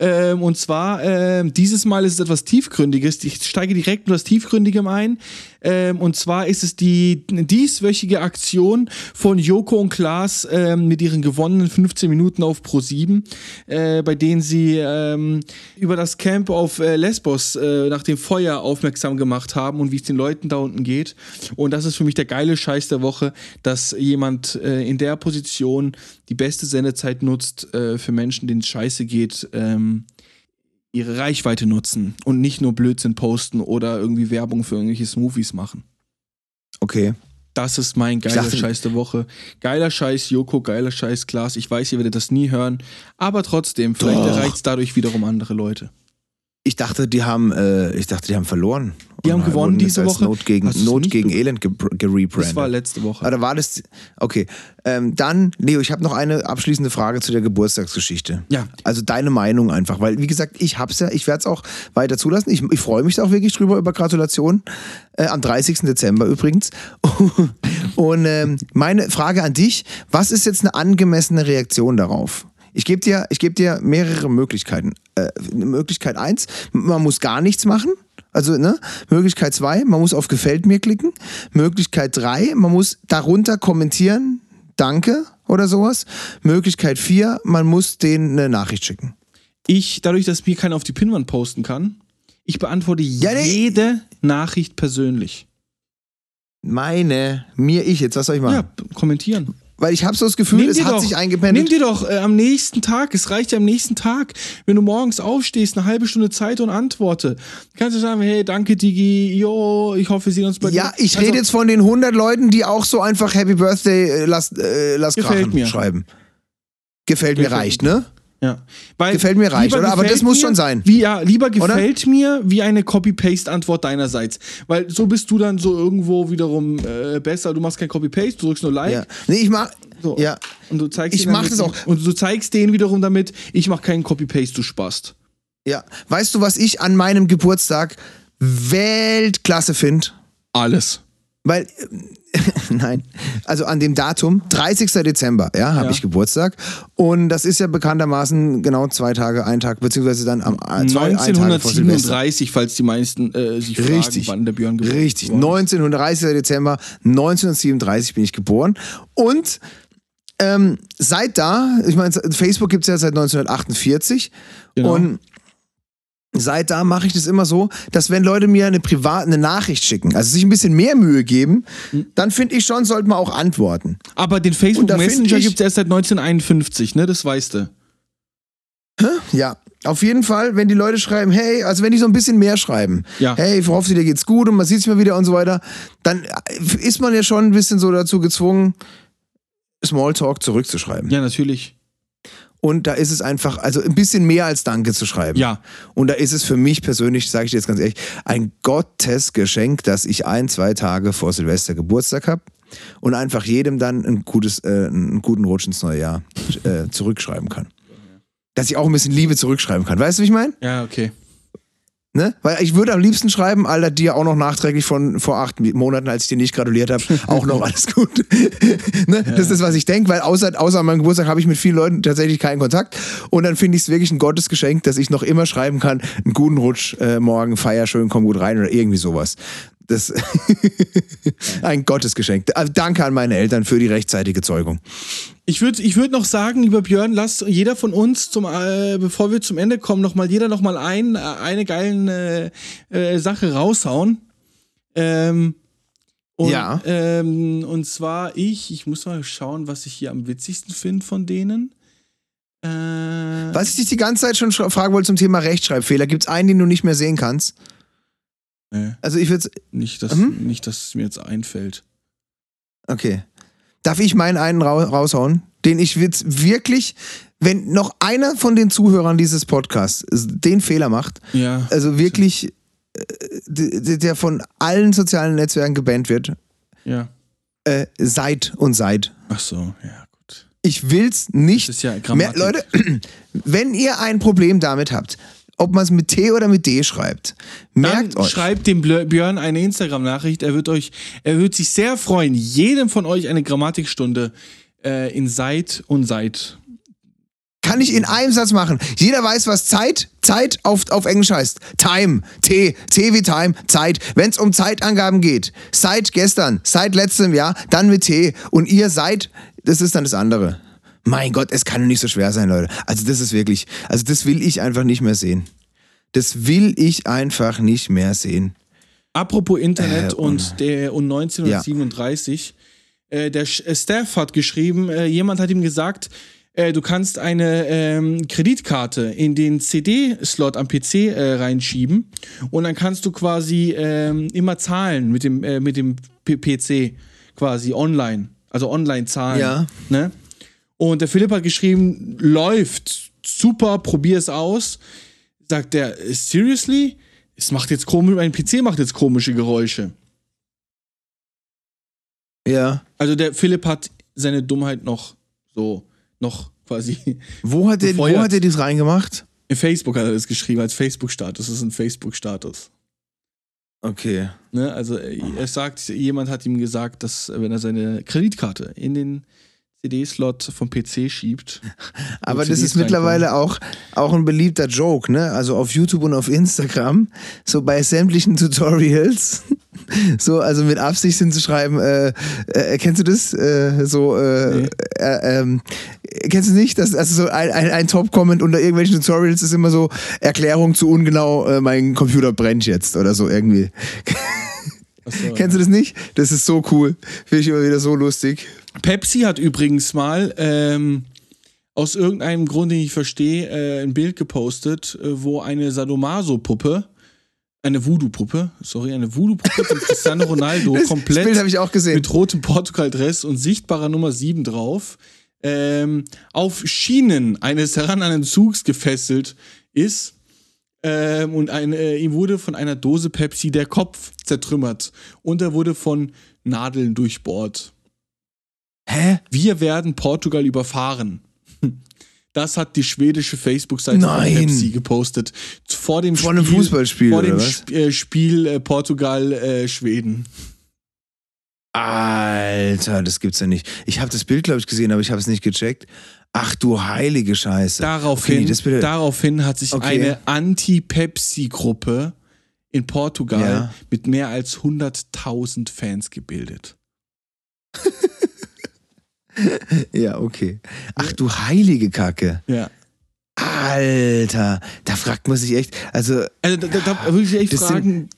Ähm, und zwar, ähm, dieses Mal ist es etwas Tiefgründiges. Ich steige direkt nur das Tiefgründige ein. Ähm, und zwar ist es die dieswöchige Aktion von Joko und Klaas ähm, mit ihren gewonnenen 15 Minuten auf Pro7, äh, bei denen sie ähm, über das Camp auf äh, Lesbos äh, nach dem Feuer aufmerksam gemacht haben und wie es den Leuten da unten geht. Und das ist für mich der geile Scheiß der Woche, dass jemand äh, in der Position die beste Sendezeit nutzt äh, für Menschen, denen es scheiße geht. Ähm, ihre Reichweite nutzen und nicht nur Blödsinn posten oder irgendwie Werbung für irgendwelche Smoothies machen. Okay. Das ist mein geiler dachte- Scheiß der Woche. Geiler Scheiß Joko, geiler Scheiß Klaas. Ich weiß, ihr werdet das nie hören, aber trotzdem, vielleicht erreicht es dadurch wiederum andere Leute. Ich dachte, die haben, äh, ich dachte, die haben verloren. Die haben gewonnen diese Woche. Not gegen, Not gegen ge- Elend ge gerebrandet. Das war letzte Woche. Da war das. Okay. Ähm, dann, Leo, ich habe noch eine abschließende Frage zu der Geburtstagsgeschichte. Ja. Also deine Meinung einfach, weil, wie gesagt, ich hab's ja, ich werde es auch weiter zulassen. Ich, ich freue mich da auch wirklich drüber über Gratulationen. Äh, am 30. Dezember übrigens. Und ähm, meine Frage an dich: Was ist jetzt eine angemessene Reaktion darauf? Ich gebe dir, ich geb dir mehrere Möglichkeiten. Äh, Möglichkeit eins: man muss gar nichts machen. Also, ne? Möglichkeit zwei, man muss auf Gefällt mir klicken. Möglichkeit drei, man muss darunter kommentieren, danke oder sowas. Möglichkeit vier, man muss denen eine Nachricht schicken. Ich, dadurch, dass mir keiner auf die Pinwand posten kann, ich beantworte nee. jede Nachricht persönlich. Meine, mir, ich jetzt, was soll ich machen? Ja, kommentieren. Weil ich habe so das Gefühl, Nimm es hat doch, sich nimm eingependelt. dir doch äh, am nächsten Tag, es reicht ja am nächsten Tag, wenn du morgens aufstehst, eine halbe Stunde Zeit und antworte. Kannst du sagen, hey, danke Digi, jo, ich hoffe, wir sehen uns bei dir. Ja, ich Also, rede jetzt von den 100 Leuten, die auch so einfach Happy Birthday, äh, lass, äh, lass Gefällt krachen mir. schreiben. Gefällt, mir Gefällt reicht, mir. ne? Ja. Weil Gefällt mir reicht, lieber oder? Aber das muss mir, schon sein. Wie, ja, lieber gefällt mir wie eine Copy-Paste-Antwort deinerseits. Weil so bist du dann so irgendwo wiederum äh, besser. Du machst kein Copy-Paste, du drückst nur Like. Ja. Nee, ich mach. So. Ja. Und du zeigst Ich mach das auch. Und du zeigst denen wiederum damit, ich mach keinen Copy-Paste, du Spast. Ja. Weißt du, was ich an meinem Geburtstag Weltklasse finde? Alles. Weil, nein, also an dem Datum, 30. Dezember, ja, habe Ja. ich Geburtstag. Und das ist ja bekanntermaßen genau zwei Tage, ein Tag, beziehungsweise dann am äh, zwei, ein Tage vor Silvester. 1937, falls die meisten äh, sich Richtig. fragen, wann der Björn geboren Richtig, ist. 1930. Dezember 1937 bin ich geboren. Und ähm, seit da, ich meine, Facebook gibt es ja seit 1948. Genau. Und seit da mache ich das immer so, dass wenn Leute mir eine private eine Nachricht schicken, also sich ein bisschen mehr Mühe geben, dann finde ich schon, sollte man auch antworten. Aber den Facebook Messenger gibt es erst seit 1951, ne? Das weißt du. Ja, auf jeden Fall, wenn die Leute schreiben, hey, also wenn die so ein bisschen mehr schreiben, Ja. hey, ich hoffe, dir geht's gut und man sieht sich mal wieder und so weiter, dann ist man ja schon ein bisschen so dazu gezwungen, Smalltalk zurückzuschreiben. Ja, natürlich. Und da ist es einfach, also ein bisschen mehr als Danke zu schreiben. Ja. Und da ist es für mich persönlich, sage ich dir jetzt ganz ehrlich, ein Gottesgeschenk, dass ich ein, zwei Tage vor Silvester Geburtstag habe und einfach jedem dann ein gutes, äh, einen guten Rutsch ins neue Jahr äh, zurückschreiben kann. Dass ich auch ein bisschen Liebe zurückschreiben kann. Weißt du, wie ich meine? Ja, okay. Ne? Weil ich würde am liebsten schreiben, Alter, dir auch noch nachträglich von vor acht Monaten, als ich dir nicht gratuliert habe, auch noch alles gut. ne? Das ist was ich denke, weil außer, außer an meinem Geburtstag habe ich mit vielen Leuten tatsächlich keinen Kontakt. Und dann finde ich es wirklich ein Gottesgeschenk, dass ich noch immer schreiben kann, einen guten Rutsch, äh, morgen, feier schön, komm gut rein oder irgendwie sowas. Das ein Gottesgeschenk. Also Danke an meine Eltern für die rechtzeitige Zeugung. Ich würde ich würd noch sagen, lieber Björn, lasst jeder von uns, zum, äh, bevor wir zum Ende kommen, noch mal, jeder noch mal ein, äh, eine geile äh, äh, Sache raushauen. Ähm, und, Ja. Ähm, und zwar ich, ich muss mal schauen, was ich hier am witzigsten finde von denen. Äh, Was ich dich die ganze Zeit schon sch- fragen wollte zum Thema Rechtschreibfehler, gibt es einen, den du nicht mehr sehen kannst? nee, Also ich würde nicht, dass, Mhm. nicht, dass es mir jetzt einfällt. Okay. Darf ich meinen einen rau raushauen? Den ich jetzt wirklich, wenn noch einer von den Zuhörern dieses Podcasts den Fehler macht, Ja. also wirklich, äh, der von allen sozialen Netzwerken gebannt wird, ja. äh, seid und seid. Ach so, ja, gut. Ich will's nicht. Das ist ja mehr. Grammatik. Leute, wenn ihr ein Problem damit habt, ob man es mit T oder mit D schreibt, merkt Dann euch. schreibt dem Björn eine Instagram-Nachricht. Er wird euch, er wird sich sehr freuen, jedem von euch eine Grammatikstunde äh, in Seit und Seit. Kann ich in einem Satz machen. Jeder weiß, was Zeit, Zeit auf, auf Englisch heißt. Time, T, T wie Time, Zeit. Wenn es um Zeitangaben geht, seit gestern, seit letztem Jahr, dann mit T. Und ihr seid, das ist dann das andere. Mein Gott, es kann nicht so schwer sein, Leute. Also das ist wirklich, also das will ich einfach nicht mehr sehen. Das will ich einfach nicht mehr sehen. Apropos Internet Äh, und der und 1937, äh, der äh, Staff hat geschrieben, äh, jemand hat ihm gesagt, du kannst eine ähm, Kreditkarte in den CD-Slot am PC äh, reinschieben und dann kannst du quasi ähm, immer zahlen mit dem, äh, mit dem P PC quasi online, also online zahlen. Ja. Ne? Und der Philipp hat geschrieben, läuft, super, probier es aus. Sagt der, seriously? Es macht jetzt komisch, mein PC macht jetzt komische Geräusche. Ja. Also der Philipp hat seine Dummheit noch so, noch quasi. Wo hat der, wo hat der das reingemacht? In Facebook hat er das geschrieben, als Facebook-Status. Das ist ein Facebook-Status. Okay. Ne? Also äh, er sagt, jemand hat ihm gesagt, dass wenn er seine Kreditkarte in den CD-Slot vom PC schiebt. Aber das CDs ist mittlerweile auch, auch ein beliebter Joke, ne? Also auf YouTube und auf Instagram, so bei sämtlichen Tutorials, so, also mit Absicht hinzuschreiben, äh, äh, kennst du das? Äh, so, äh, Nee. äh, ähm, kennst du nicht? Das, also so ein, ein, ein Top-Comment unter irgendwelchen Tutorials ist immer so Erklärung zu ungenau, äh, mein Computer brennt jetzt oder so irgendwie. Achso, Kennst du das nicht? Das ist so cool. Finde ich immer wieder so lustig. Pepsi hat übrigens mal ähm, aus irgendeinem Grund, den ich verstehe, äh, ein Bild gepostet, äh, wo eine Sadomaso-Puppe, eine Voodoo-Puppe, sorry, eine Voodoo-Puppe von Cristiano Ronaldo Das, komplett Bild ich auch gesehen. mit rotem Portugal-Dress und sichtbarer Nummer 7 drauf, ähm, auf Schienen eines herananden Zugs gefesselt ist. Ähm, und ein, äh, ihm wurde von einer Dose Pepsi der Kopf zertrümmert. Und er wurde von Nadeln durchbohrt. Hä? Wir werden Portugal überfahren. Das hat die schwedische Facebook-Seite von. Pepsi gepostet. Vor dem Vor einem Spiel, Fußballspiel, Vor dem? Sp äh, Spiel äh, Portugal-Schweden. Alter, das gibt's ja nicht. Ich habe das Bild, glaube ich, gesehen, aber ich habe es nicht gecheckt. Ach du heilige Scheiße. Daraufhin, Okay, daraufhin hat sich Okay. eine Anti-Pepsi-Gruppe in Portugal Ja. mit mehr als 100.000 Fans gebildet. Ja, okay. Ach du heilige Kacke. Ja. Alter, da fragt man sich echt. Also, Also da, da, da würde ich echt fragen,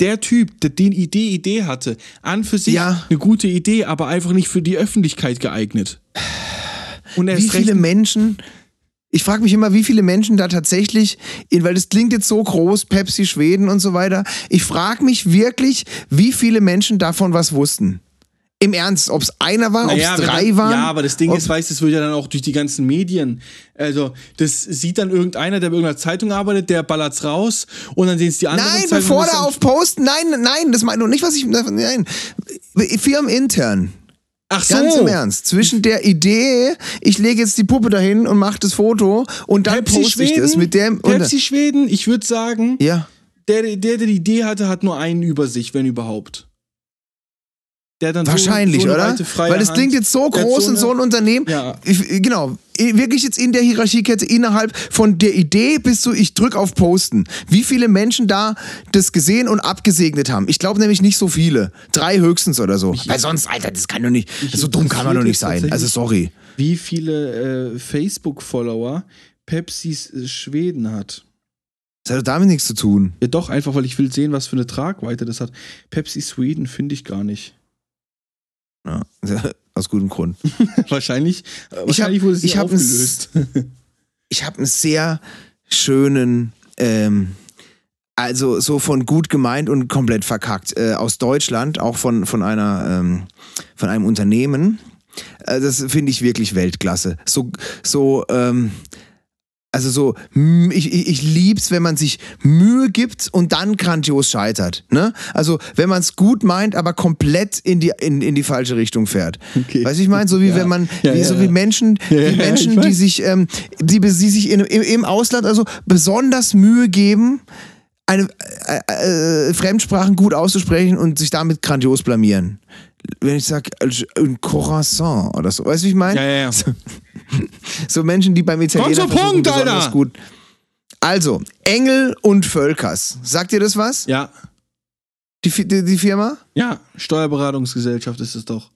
der Typ, der den Idee Idee hatte, an für sich Ja. eine gute Idee, aber einfach nicht für die Öffentlichkeit geeignet. Und er wie ist viele Menschen. Ich frage mich immer, wie viele Menschen da tatsächlich, in, weil das klingt jetzt so groß, Pepsi, Schweden und so weiter. Ich frage mich wirklich, wie viele Menschen davon was wussten. Im Ernst, ob es einer war, ob es Naja, drei dann, waren? Ja, aber das Ding ist, weißt du, das wird ja dann auch durch die ganzen Medien. Also, das sieht dann irgendeiner, der bei irgendeiner Zeitung arbeitet, der ballert's raus und dann sehen es die anderen. Nein, Zeitungen, bevor da auf Posten, nein, nein, das meine ich nicht, was ich, nein. Firmenintern. Ach so. Ganz im Ernst. Zwischen der Idee, ich lege jetzt die Puppe dahin und mache das Foto und dann Pepsi poste ich Schweden, das mit dem. Pepsi Schweden, ich würde sagen, ja. der, der, der die Idee hatte, hat nur einen über sich, wenn überhaupt. Der dann Wahrscheinlich, so, so oder? Weil das klingt jetzt so groß und so ein Unternehmen. Ja. Ich, genau. Wirklich jetzt in der Hierarchiekette innerhalb von der Idee bis zu ich drück auf Posten. Wie viele Menschen da das gesehen und abgesegnet haben? Ich glaube nämlich nicht so viele. Drei höchstens oder so. Weil sonst, Alter, das kann doch nicht. so dumm kann man doch nicht sein. Also sorry. Wie viele äh, Facebook-Follower Pepsis äh, Schweden hat. Das hat doch damit nichts zu tun. Ja, doch, einfach, weil ich will sehen, was für eine Tragweite das hat. Pepsi Sweden finde ich gar nicht. Ja. Aus gutem Grund. wahrscheinlich äh, Ich hab- wahrscheinlich wurde sie ich aufgelöst. ich habe einen sehr schönen, ähm, also so von gut gemeint und komplett verkackt äh, aus Deutschland, auch von von einer ähm, von einem Unternehmen. Äh, das finde ich wirklich Weltklasse. So so ähm, also so, ich, ich, ich lieb's, wenn man sich Mühe gibt und dann grandios scheitert. Ne? Also wenn man es gut meint, aber komplett in die, in, in die falsche Richtung fährt. Okay. Weißt du, ich meine, so wie Ja. wenn man, Ja, wie, ja, so wie Menschen, ich Menschen, die sich, ähm, die, die sich in, im, im Ausland also besonders Mühe geben, eine äh, äh, Fremdsprachen gut auszusprechen und sich damit grandios blamieren. Wenn ich sage, ein Croissant oder so, weißt du, wie ich meine? ja, ja, ja. So Menschen, die beim Italiener zum versuchen, Punkt, Alter! gut. Also, Engel und Völkers. Sagt ihr das was? Ja, Die, die, die Firma? ja, Steuerberatungsgesellschaft ist es doch.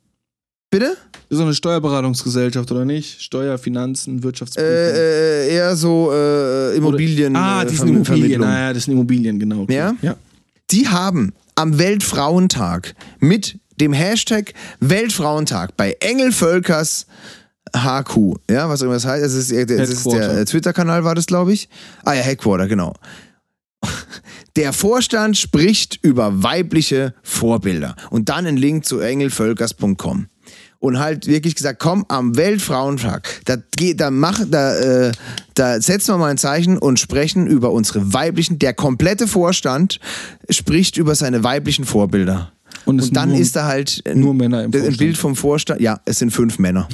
Bitte? Ist doch eine Steuerberatungsgesellschaft, oder nicht? Steuer, Finanzen, Wirtschaftsprüfung. Äh, äh, eher so äh, Immobilien. ah, äh, die sind Immobilien. Vermittlung. Ah, ja, das sind Immobilien, genau. okay. Ja? Ja. Die haben am Weltfrauentag mit dem Hashtag Weltfrauentag bei Engel Völkers HQ, ja, was auch immer das heißt, das ist, das ist der Twitter-Kanal, war das, glaube ich. Ah ja, Headquarter, genau. Der Vorstand spricht über weibliche Vorbilder. Und dann ein Link zu engelvölkers.com. Und halt wirklich gesagt, komm, am Weltfrauentag, da, geht, da, mach, da, äh, da setzen wir mal ein Zeichen und sprechen über unsere weiblichen, der komplette Vorstand spricht über seine weiblichen Vorbilder. Und Und, dann ist da halt ein, nur Männer im ein Vorstand. Bild vom Vorstand. Ja, es sind fünf Männer.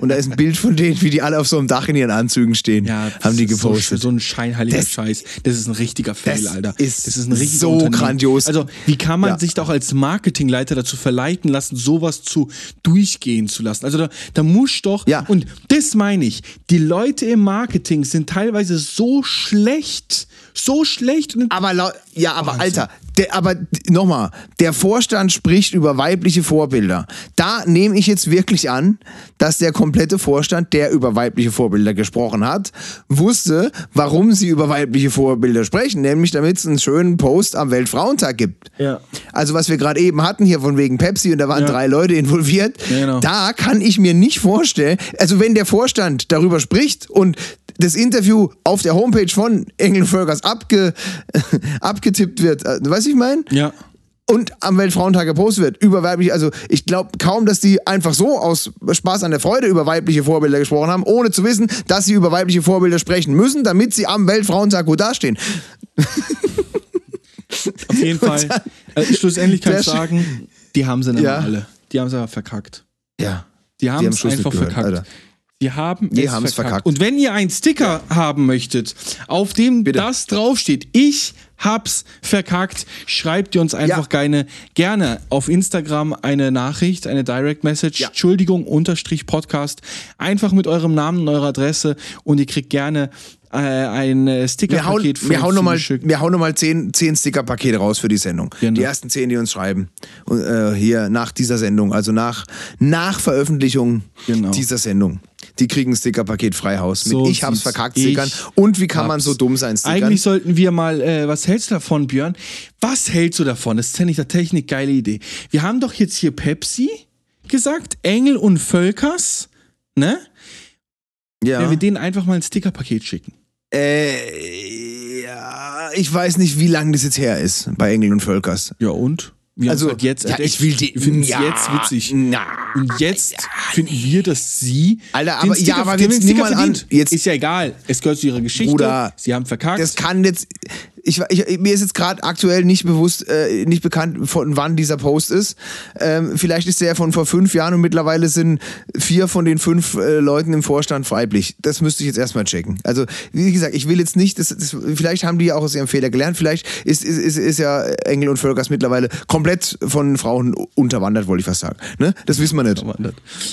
Und da ist ein Bild von denen, wie die alle auf so einem Dach in ihren Anzügen stehen. Ja, haben die ist so, gepostet. so ein scheinheiliger Das- Scheiß. Das ist ein richtiger Fail, das Alter. ist das ist ein richtiger so grandios. Also, wie kann man Ja. sich doch als Marketingleiter dazu verleiten lassen, sowas zu durchgehen zu lassen? Also, da, da muss doch, Ja. und das meine ich, die Leute im Marketing sind teilweise so schlecht, so schlecht Aber ja, aber Alter, der, aber nochmal, der Vorstand spricht über weibliche Vorbilder. Da nehme ich jetzt wirklich an, dass der komplette Vorstand, der über weibliche Vorbilder gesprochen hat, wusste, warum sie über weibliche Vorbilder sprechen, nämlich damit es einen schönen Post am Weltfrauentag gibt. Ja. Also was wir gerade eben hatten hier von wegen Pepsi und da waren Ja. drei Leute involviert, Ja, genau. da kann ich mir nicht vorstellen, also wenn der Vorstand darüber spricht und das Interview auf der Homepage von Engel Völkers abge, abgetippt wird, äh, weißt du, ich meine? ja. Und am Weltfrauentag gepostet wird über weibliche, also ich glaube kaum, dass die einfach so aus Spaß an der Freude über weibliche Vorbilder gesprochen haben, ohne zu wissen, dass sie über weibliche Vorbilder sprechen müssen, damit sie am Weltfrauentag gut dastehen. Auf jeden Fall. Äh, schlussendlich kann ich sagen, die haben sie Ja. alle. Die haben sie aber verkackt. Ja. Die haben es einfach gehört, verkackt. Alter. Die haben Die es haben's verkackt. verkackt. Und wenn ihr einen Sticker haben möchtet, auf dem Bitte. das draufsteht, ich hab's verkackt, schreibt ihr uns einfach Ja. gerne, gerne auf Instagram eine Nachricht, eine Direct Message, Ja. Entschuldigung, Unterstrich Podcast, einfach mit eurem Namen und eurer Adresse und ihr kriegt gerne äh, ein äh, Stickerpaket von wir hauen nochmal wir hauen noch mal zehn, zehn Sticker-Pakete raus für die Sendung. Genau. Die ersten zehn, die uns schreiben. Und, äh, hier nach dieser Sendung, also nach, nach Veröffentlichung Genau. dieser Sendung. Die kriegen ein Stickerpaket Freihaus mit So Ich hab's verkackt Stickern. Und wie kann man so dumm sein, Stickern? Eigentlich sollten wir mal, äh, was hältst du davon, Björn? Was hältst du davon? Das ist ja nicht eine Technik, geile Idee. Wir haben doch jetzt hier Pepsi gesagt, Engel und Völkers, ne? ja. Wenn wir denen einfach mal ein Stickerpaket schicken. Äh, ja, ich weiß nicht, wie lange das jetzt her ist bei Engel und Völkers. Ja und? Wir Also, halt jetzt ja, ich will die- finden ja, jetzt witzig. na, Und jetzt finden wir, dass sie. Alter, aber- Sticker, ja, aber jetzt nimm mal an, jetzt- ist ja egal. Es gehört zu ihrer Geschichte. Bruder, sie haben verkackt. Das kann jetzt. Ich, ich, mir ist jetzt gerade aktuell nicht bewusst, äh, nicht bekannt, von wann dieser Post ist. Ähm, vielleicht ist der ja von vor fünf Jahren und mittlerweile sind vier von den fünf äh, Leuten im Vorstand weiblich. Das müsste ich jetzt erstmal checken. Also, wie gesagt, ich will jetzt nicht, das, das, vielleicht haben die ja auch aus ihrem Fehler gelernt. Vielleicht ist, ist, ist, ist ja Engel und Völkers mittlerweile komplett von Frauen unterwandert, wollte ich fast sagen. Ne? Das wissen wir nicht.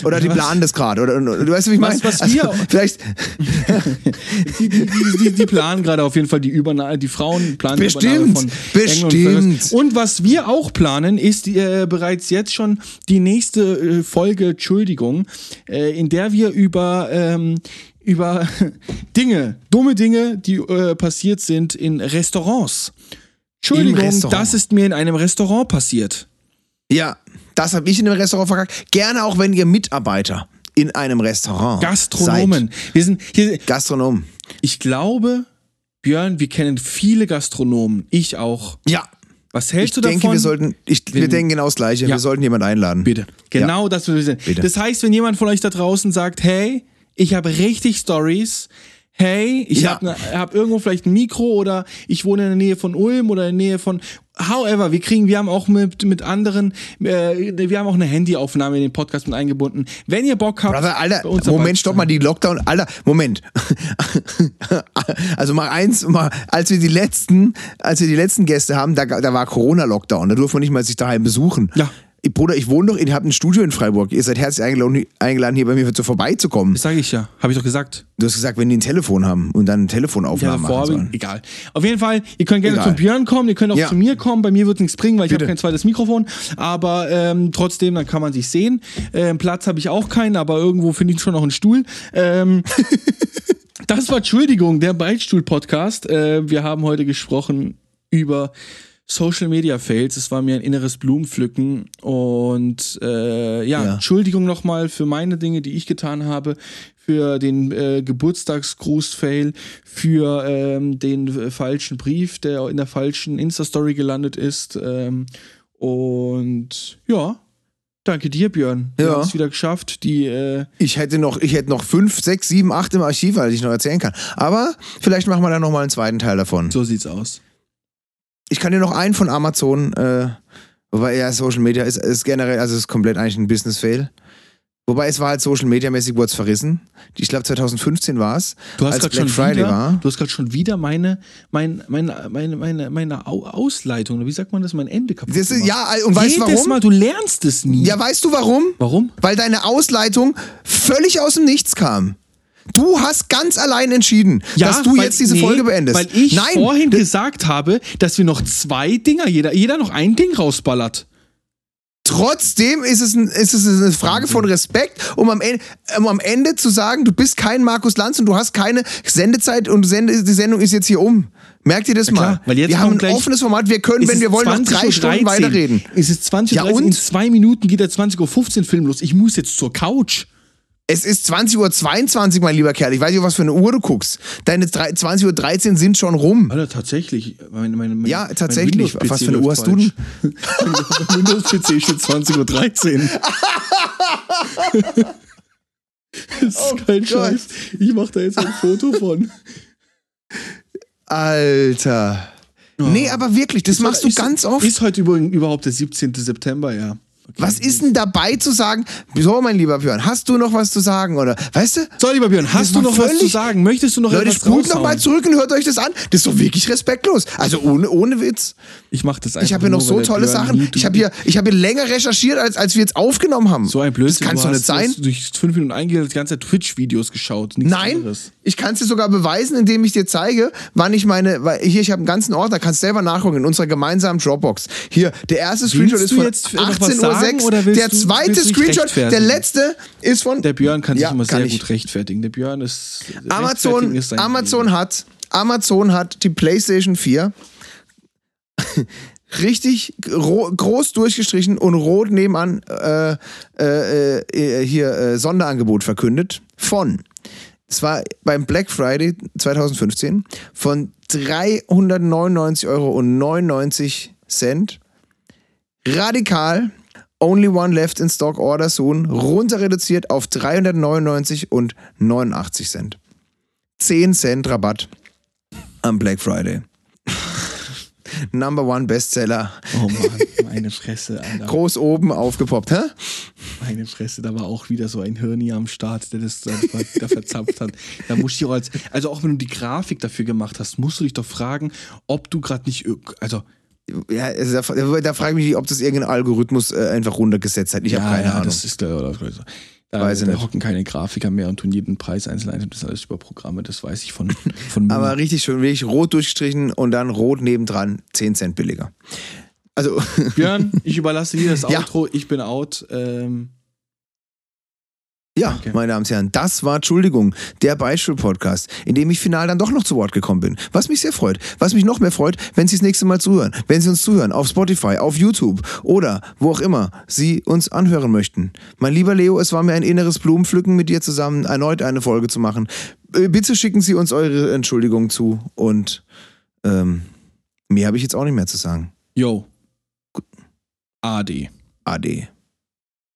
Oder die planen das gerade. Oder, du weißt, wie ich meine? Was- was wir- vielleicht. die, die, die, die, die planen gerade auf jeden Fall die Übernahme, die Frauen planen Bestimmt, von und bestimmt. Völkers. Und was wir auch planen, ist äh, bereits jetzt schon die nächste äh, Folge, Entschuldigung, äh, in der wir über ähm, über Dinge, dumme Dinge, die äh, passiert sind in Restaurants. Entschuldigung, Restaurant. das ist mir in einem Restaurant passiert. Ja, das habe ich in einem Restaurant verkackt. Gerne auch, wenn ihr Mitarbeiter in einem Restaurant Gastronomen. Wir sind hier, seid. Gastronomen. ich glaube, Björn, wir kennen viele Gastronomen. Ich auch. Ja. Was Ich hältst du denke, davon? wir sollten, ich, wir wenn- denken genau das Gleiche. Ja. Wir sollten jemanden einladen. Bitte. Genau das will wir sehen. Bitte. Das heißt, wenn jemand von euch da draußen sagt, hey, ich habe richtig Stories, hey, ich Ja. habe ne, hab irgendwo vielleicht ein Mikro oder ich wohne in der Nähe von Ulm oder in der Nähe von However, wir kriegen, wir haben auch mit, mit anderen, äh, wir haben auch eine Handyaufnahme in den Podcast mit eingebunden. Wenn ihr Bock habt, Brother, Alter, Moment, stopp mal, die Lockdown, Alter, Moment. also mal eins, mal, als wir die letzten, als wir die letzten Gäste haben, da, da war Corona-Lockdown, da durfte man nicht mal sich daheim besuchen. Ja. Bruder, ich wohne doch, ihr habt ein Studio in Freiburg, ihr seid herzlich eingeladen, eingeladen hier bei mir zu vorbeizukommen. Das sage ich ja, habe ich doch gesagt. Du hast gesagt, wenn die ein Telefon haben und dann Ja, Telefonaufnahmen davor, machen sollen. egal. Auf jeden Fall, ihr könnt gerne Egal. zum Björn kommen, ihr könnt auch Ja. zu mir kommen. Bei mir wird nichts bringen, weil ich habe kein zweites Mikrofon. Aber ähm, trotzdem, dann kann man sich sehen. Ähm, Platz habe ich auch keinen, aber irgendwo finde ich schon noch einen Stuhl. Ähm, das war Entschuldigung, der Beichtstuhl-Podcast. Äh, wir haben heute gesprochen über Social Media Fails. Es war mir ein inneres Blumenpflücken. Und äh, ja, Ja. Entschuldigung nochmal für meine Dinge, die ich getan habe, für den äh, Geburtstagsgruß-Fail, für ähm, den äh, falschen Brief, der in der falschen Insta-Story gelandet ist. Ähm, und ja, danke dir, Björn. Wir Ja. haben es wieder geschafft, die äh, Ich hätte noch, ich hätte noch fünf, sechs, sieben, acht im Archiv, weil ich noch erzählen kann. Aber vielleicht machen wir dann noch mal einen zweiten Teil davon. so sieht's aus. Ich kann dir noch einen von Amazon, äh, wobei ja Social Media ist, ist generell, also ist komplett eigentlich ein Business-Fail. Wobei es war halt Social Media mäßig wurde es verrissen. Ich glaube 2015 war es. Du hast gerade Black schon Friday wieder, war. du hast gerade schon wieder meine, mein, meine, meine, meine, meine Au- Ausleitung, wie sagt man das, mein Ende kaputt ist, ja, und weißt du Jedes warum? Mal, du lernst es nie. Ja, weißt du warum? Warum? Weil deine Ausleitung völlig aus dem Nichts kam. Du hast ganz allein entschieden, dass du weil- jetzt diese nee, Folge beendest. Weil ich Nein, vorhin gesagt habe, dass wir noch zwei Dinger, jeder, jeder noch ein Ding rausballert. Trotzdem ist es, ein, ist es eine Frage von Respekt, um am, Ende, um am Ende zu sagen, du bist kein Markus Lanz und du hast keine Sendezeit und Sende, die Sendung ist jetzt hier um. Merkt ihr das klar, mal? weil jetzt wir haben ein offenes Format, wir können, wenn wir wollen, noch drei 20.13 Stunden weiterreden. Es ist 20.13 Ja, Uhr, und? in zwei Minuten geht der 20.15 Uhr Film los. Ich muss jetzt zur Couch. Es ist 20.22 Uhr, mein lieber Kerl. Ich weiß nicht, was für eine Uhr du guckst. Deine drei- 20.13 Uhr sind schon rum. Alter, tatsächlich. Meine, meine, mein, Ja, tatsächlich. Was für eine Uhr hast du denn? Windows-PC steht 20.13 Uhr. das ist kein Oh Gott. Scheiß. Ich mach da jetzt ein Foto von. Alter. Nee, aber wirklich, das machst du Ist- ganz oft. Ist heute übrigens überhaupt der 17. September, ja. Was ist denn dabei zu sagen? So, mein lieber Björn, hast du noch was zu sagen? Oder weißt du? So, lieber Björn, hast du noch was zu sagen? Möchtest du noch Leute, etwas spult noch mal zurück und hört euch das an. Das ist doch wirklich respektlos. Also ohne, ohne Witz. Ich mach das einfach Ich habe hier noch so tolle Björn Sachen. Ich habe hier, ich habe hier länger recherchiert, als, als wir jetzt aufgenommen haben. so ein Blödsinn. Das kannst du doch nicht sein. Du hast durch fünf Minuten eingehört, die ganze Zeit Twitch-Videos geschaut. Nein, anderes. ich kann es dir sogar beweisen, indem ich dir zeige, wann ich meine, weil hier, ich habe einen ganzen Ordner, kannst selber nachgucken in unserer gemeinsamen Dropbox. Hier, der erste Screenshot ist du von jetzt noch was sagen, 18.06 oder Uhr. Willst Der du- zweite Screenshot, der letzte ist von... Der Björn kann sich Ja, immer kann sehr ich. gut rechtfertigen. Der Björn ist. Amazon, ist Amazon Leben. hat, Amazon hat die PlayStation 4 richtig gro groß durchgestrichen und rot nebenan äh, äh, äh, hier äh, Sonderangebot verkündet von, es war beim Black Friday 2015, von 399,99 Euro radikal. Only one left in stock order soon. Runter reduziert auf 399 und 89 Cent. 10 Cent Rabatt am Black Friday. Number one Bestseller. Oh Mann, meine Fresse, Alter. Groß oben aufgepoppt, hä? Meine Fresse, da war auch wieder so ein Hirni am Start, der das einfach da verzapft hat. Da musst du auch als, also auch wenn du die Grafik dafür gemacht hast, musst du dich doch fragen, ob du gerade nicht, also Ja, also da, da frage ich mich, ob das irgendein Algorithmus äh, einfach runtergesetzt hat. Ich habe keine Ahnung. das ist der, oder, da, Weiß da hocken keine Grafiker mehr und tun jeden Preis einzeln ein. Das ist alles über Programme, das weiß ich von, von mir. Aber richtig schön, wirklich rot durchgestrichen und dann rot nebendran, 10 Cent billiger. Also, Björn, ich überlasse dir das Ja. Outro, ich bin out. Ähm, ja, Danke. meine Damen und Herren, das war, Entschuldigung, der Beispiel-Podcast, in dem ich final dann doch noch zu Wort gekommen bin. Was mich sehr freut. Was mich noch mehr freut, wenn Sie das nächste Mal zuhören. Wenn Sie uns zuhören, auf Spotify, auf YouTube oder wo auch immer Sie uns anhören möchten. Mein lieber Leo, es war mir ein inneres Blumenpflücken mit dir zusammen, erneut eine Folge zu machen. Äh, Bitte schicken Sie uns eure Entschuldigung zu und ähm, mehr habe ich jetzt auch nicht mehr zu sagen. yo. AD. Ade.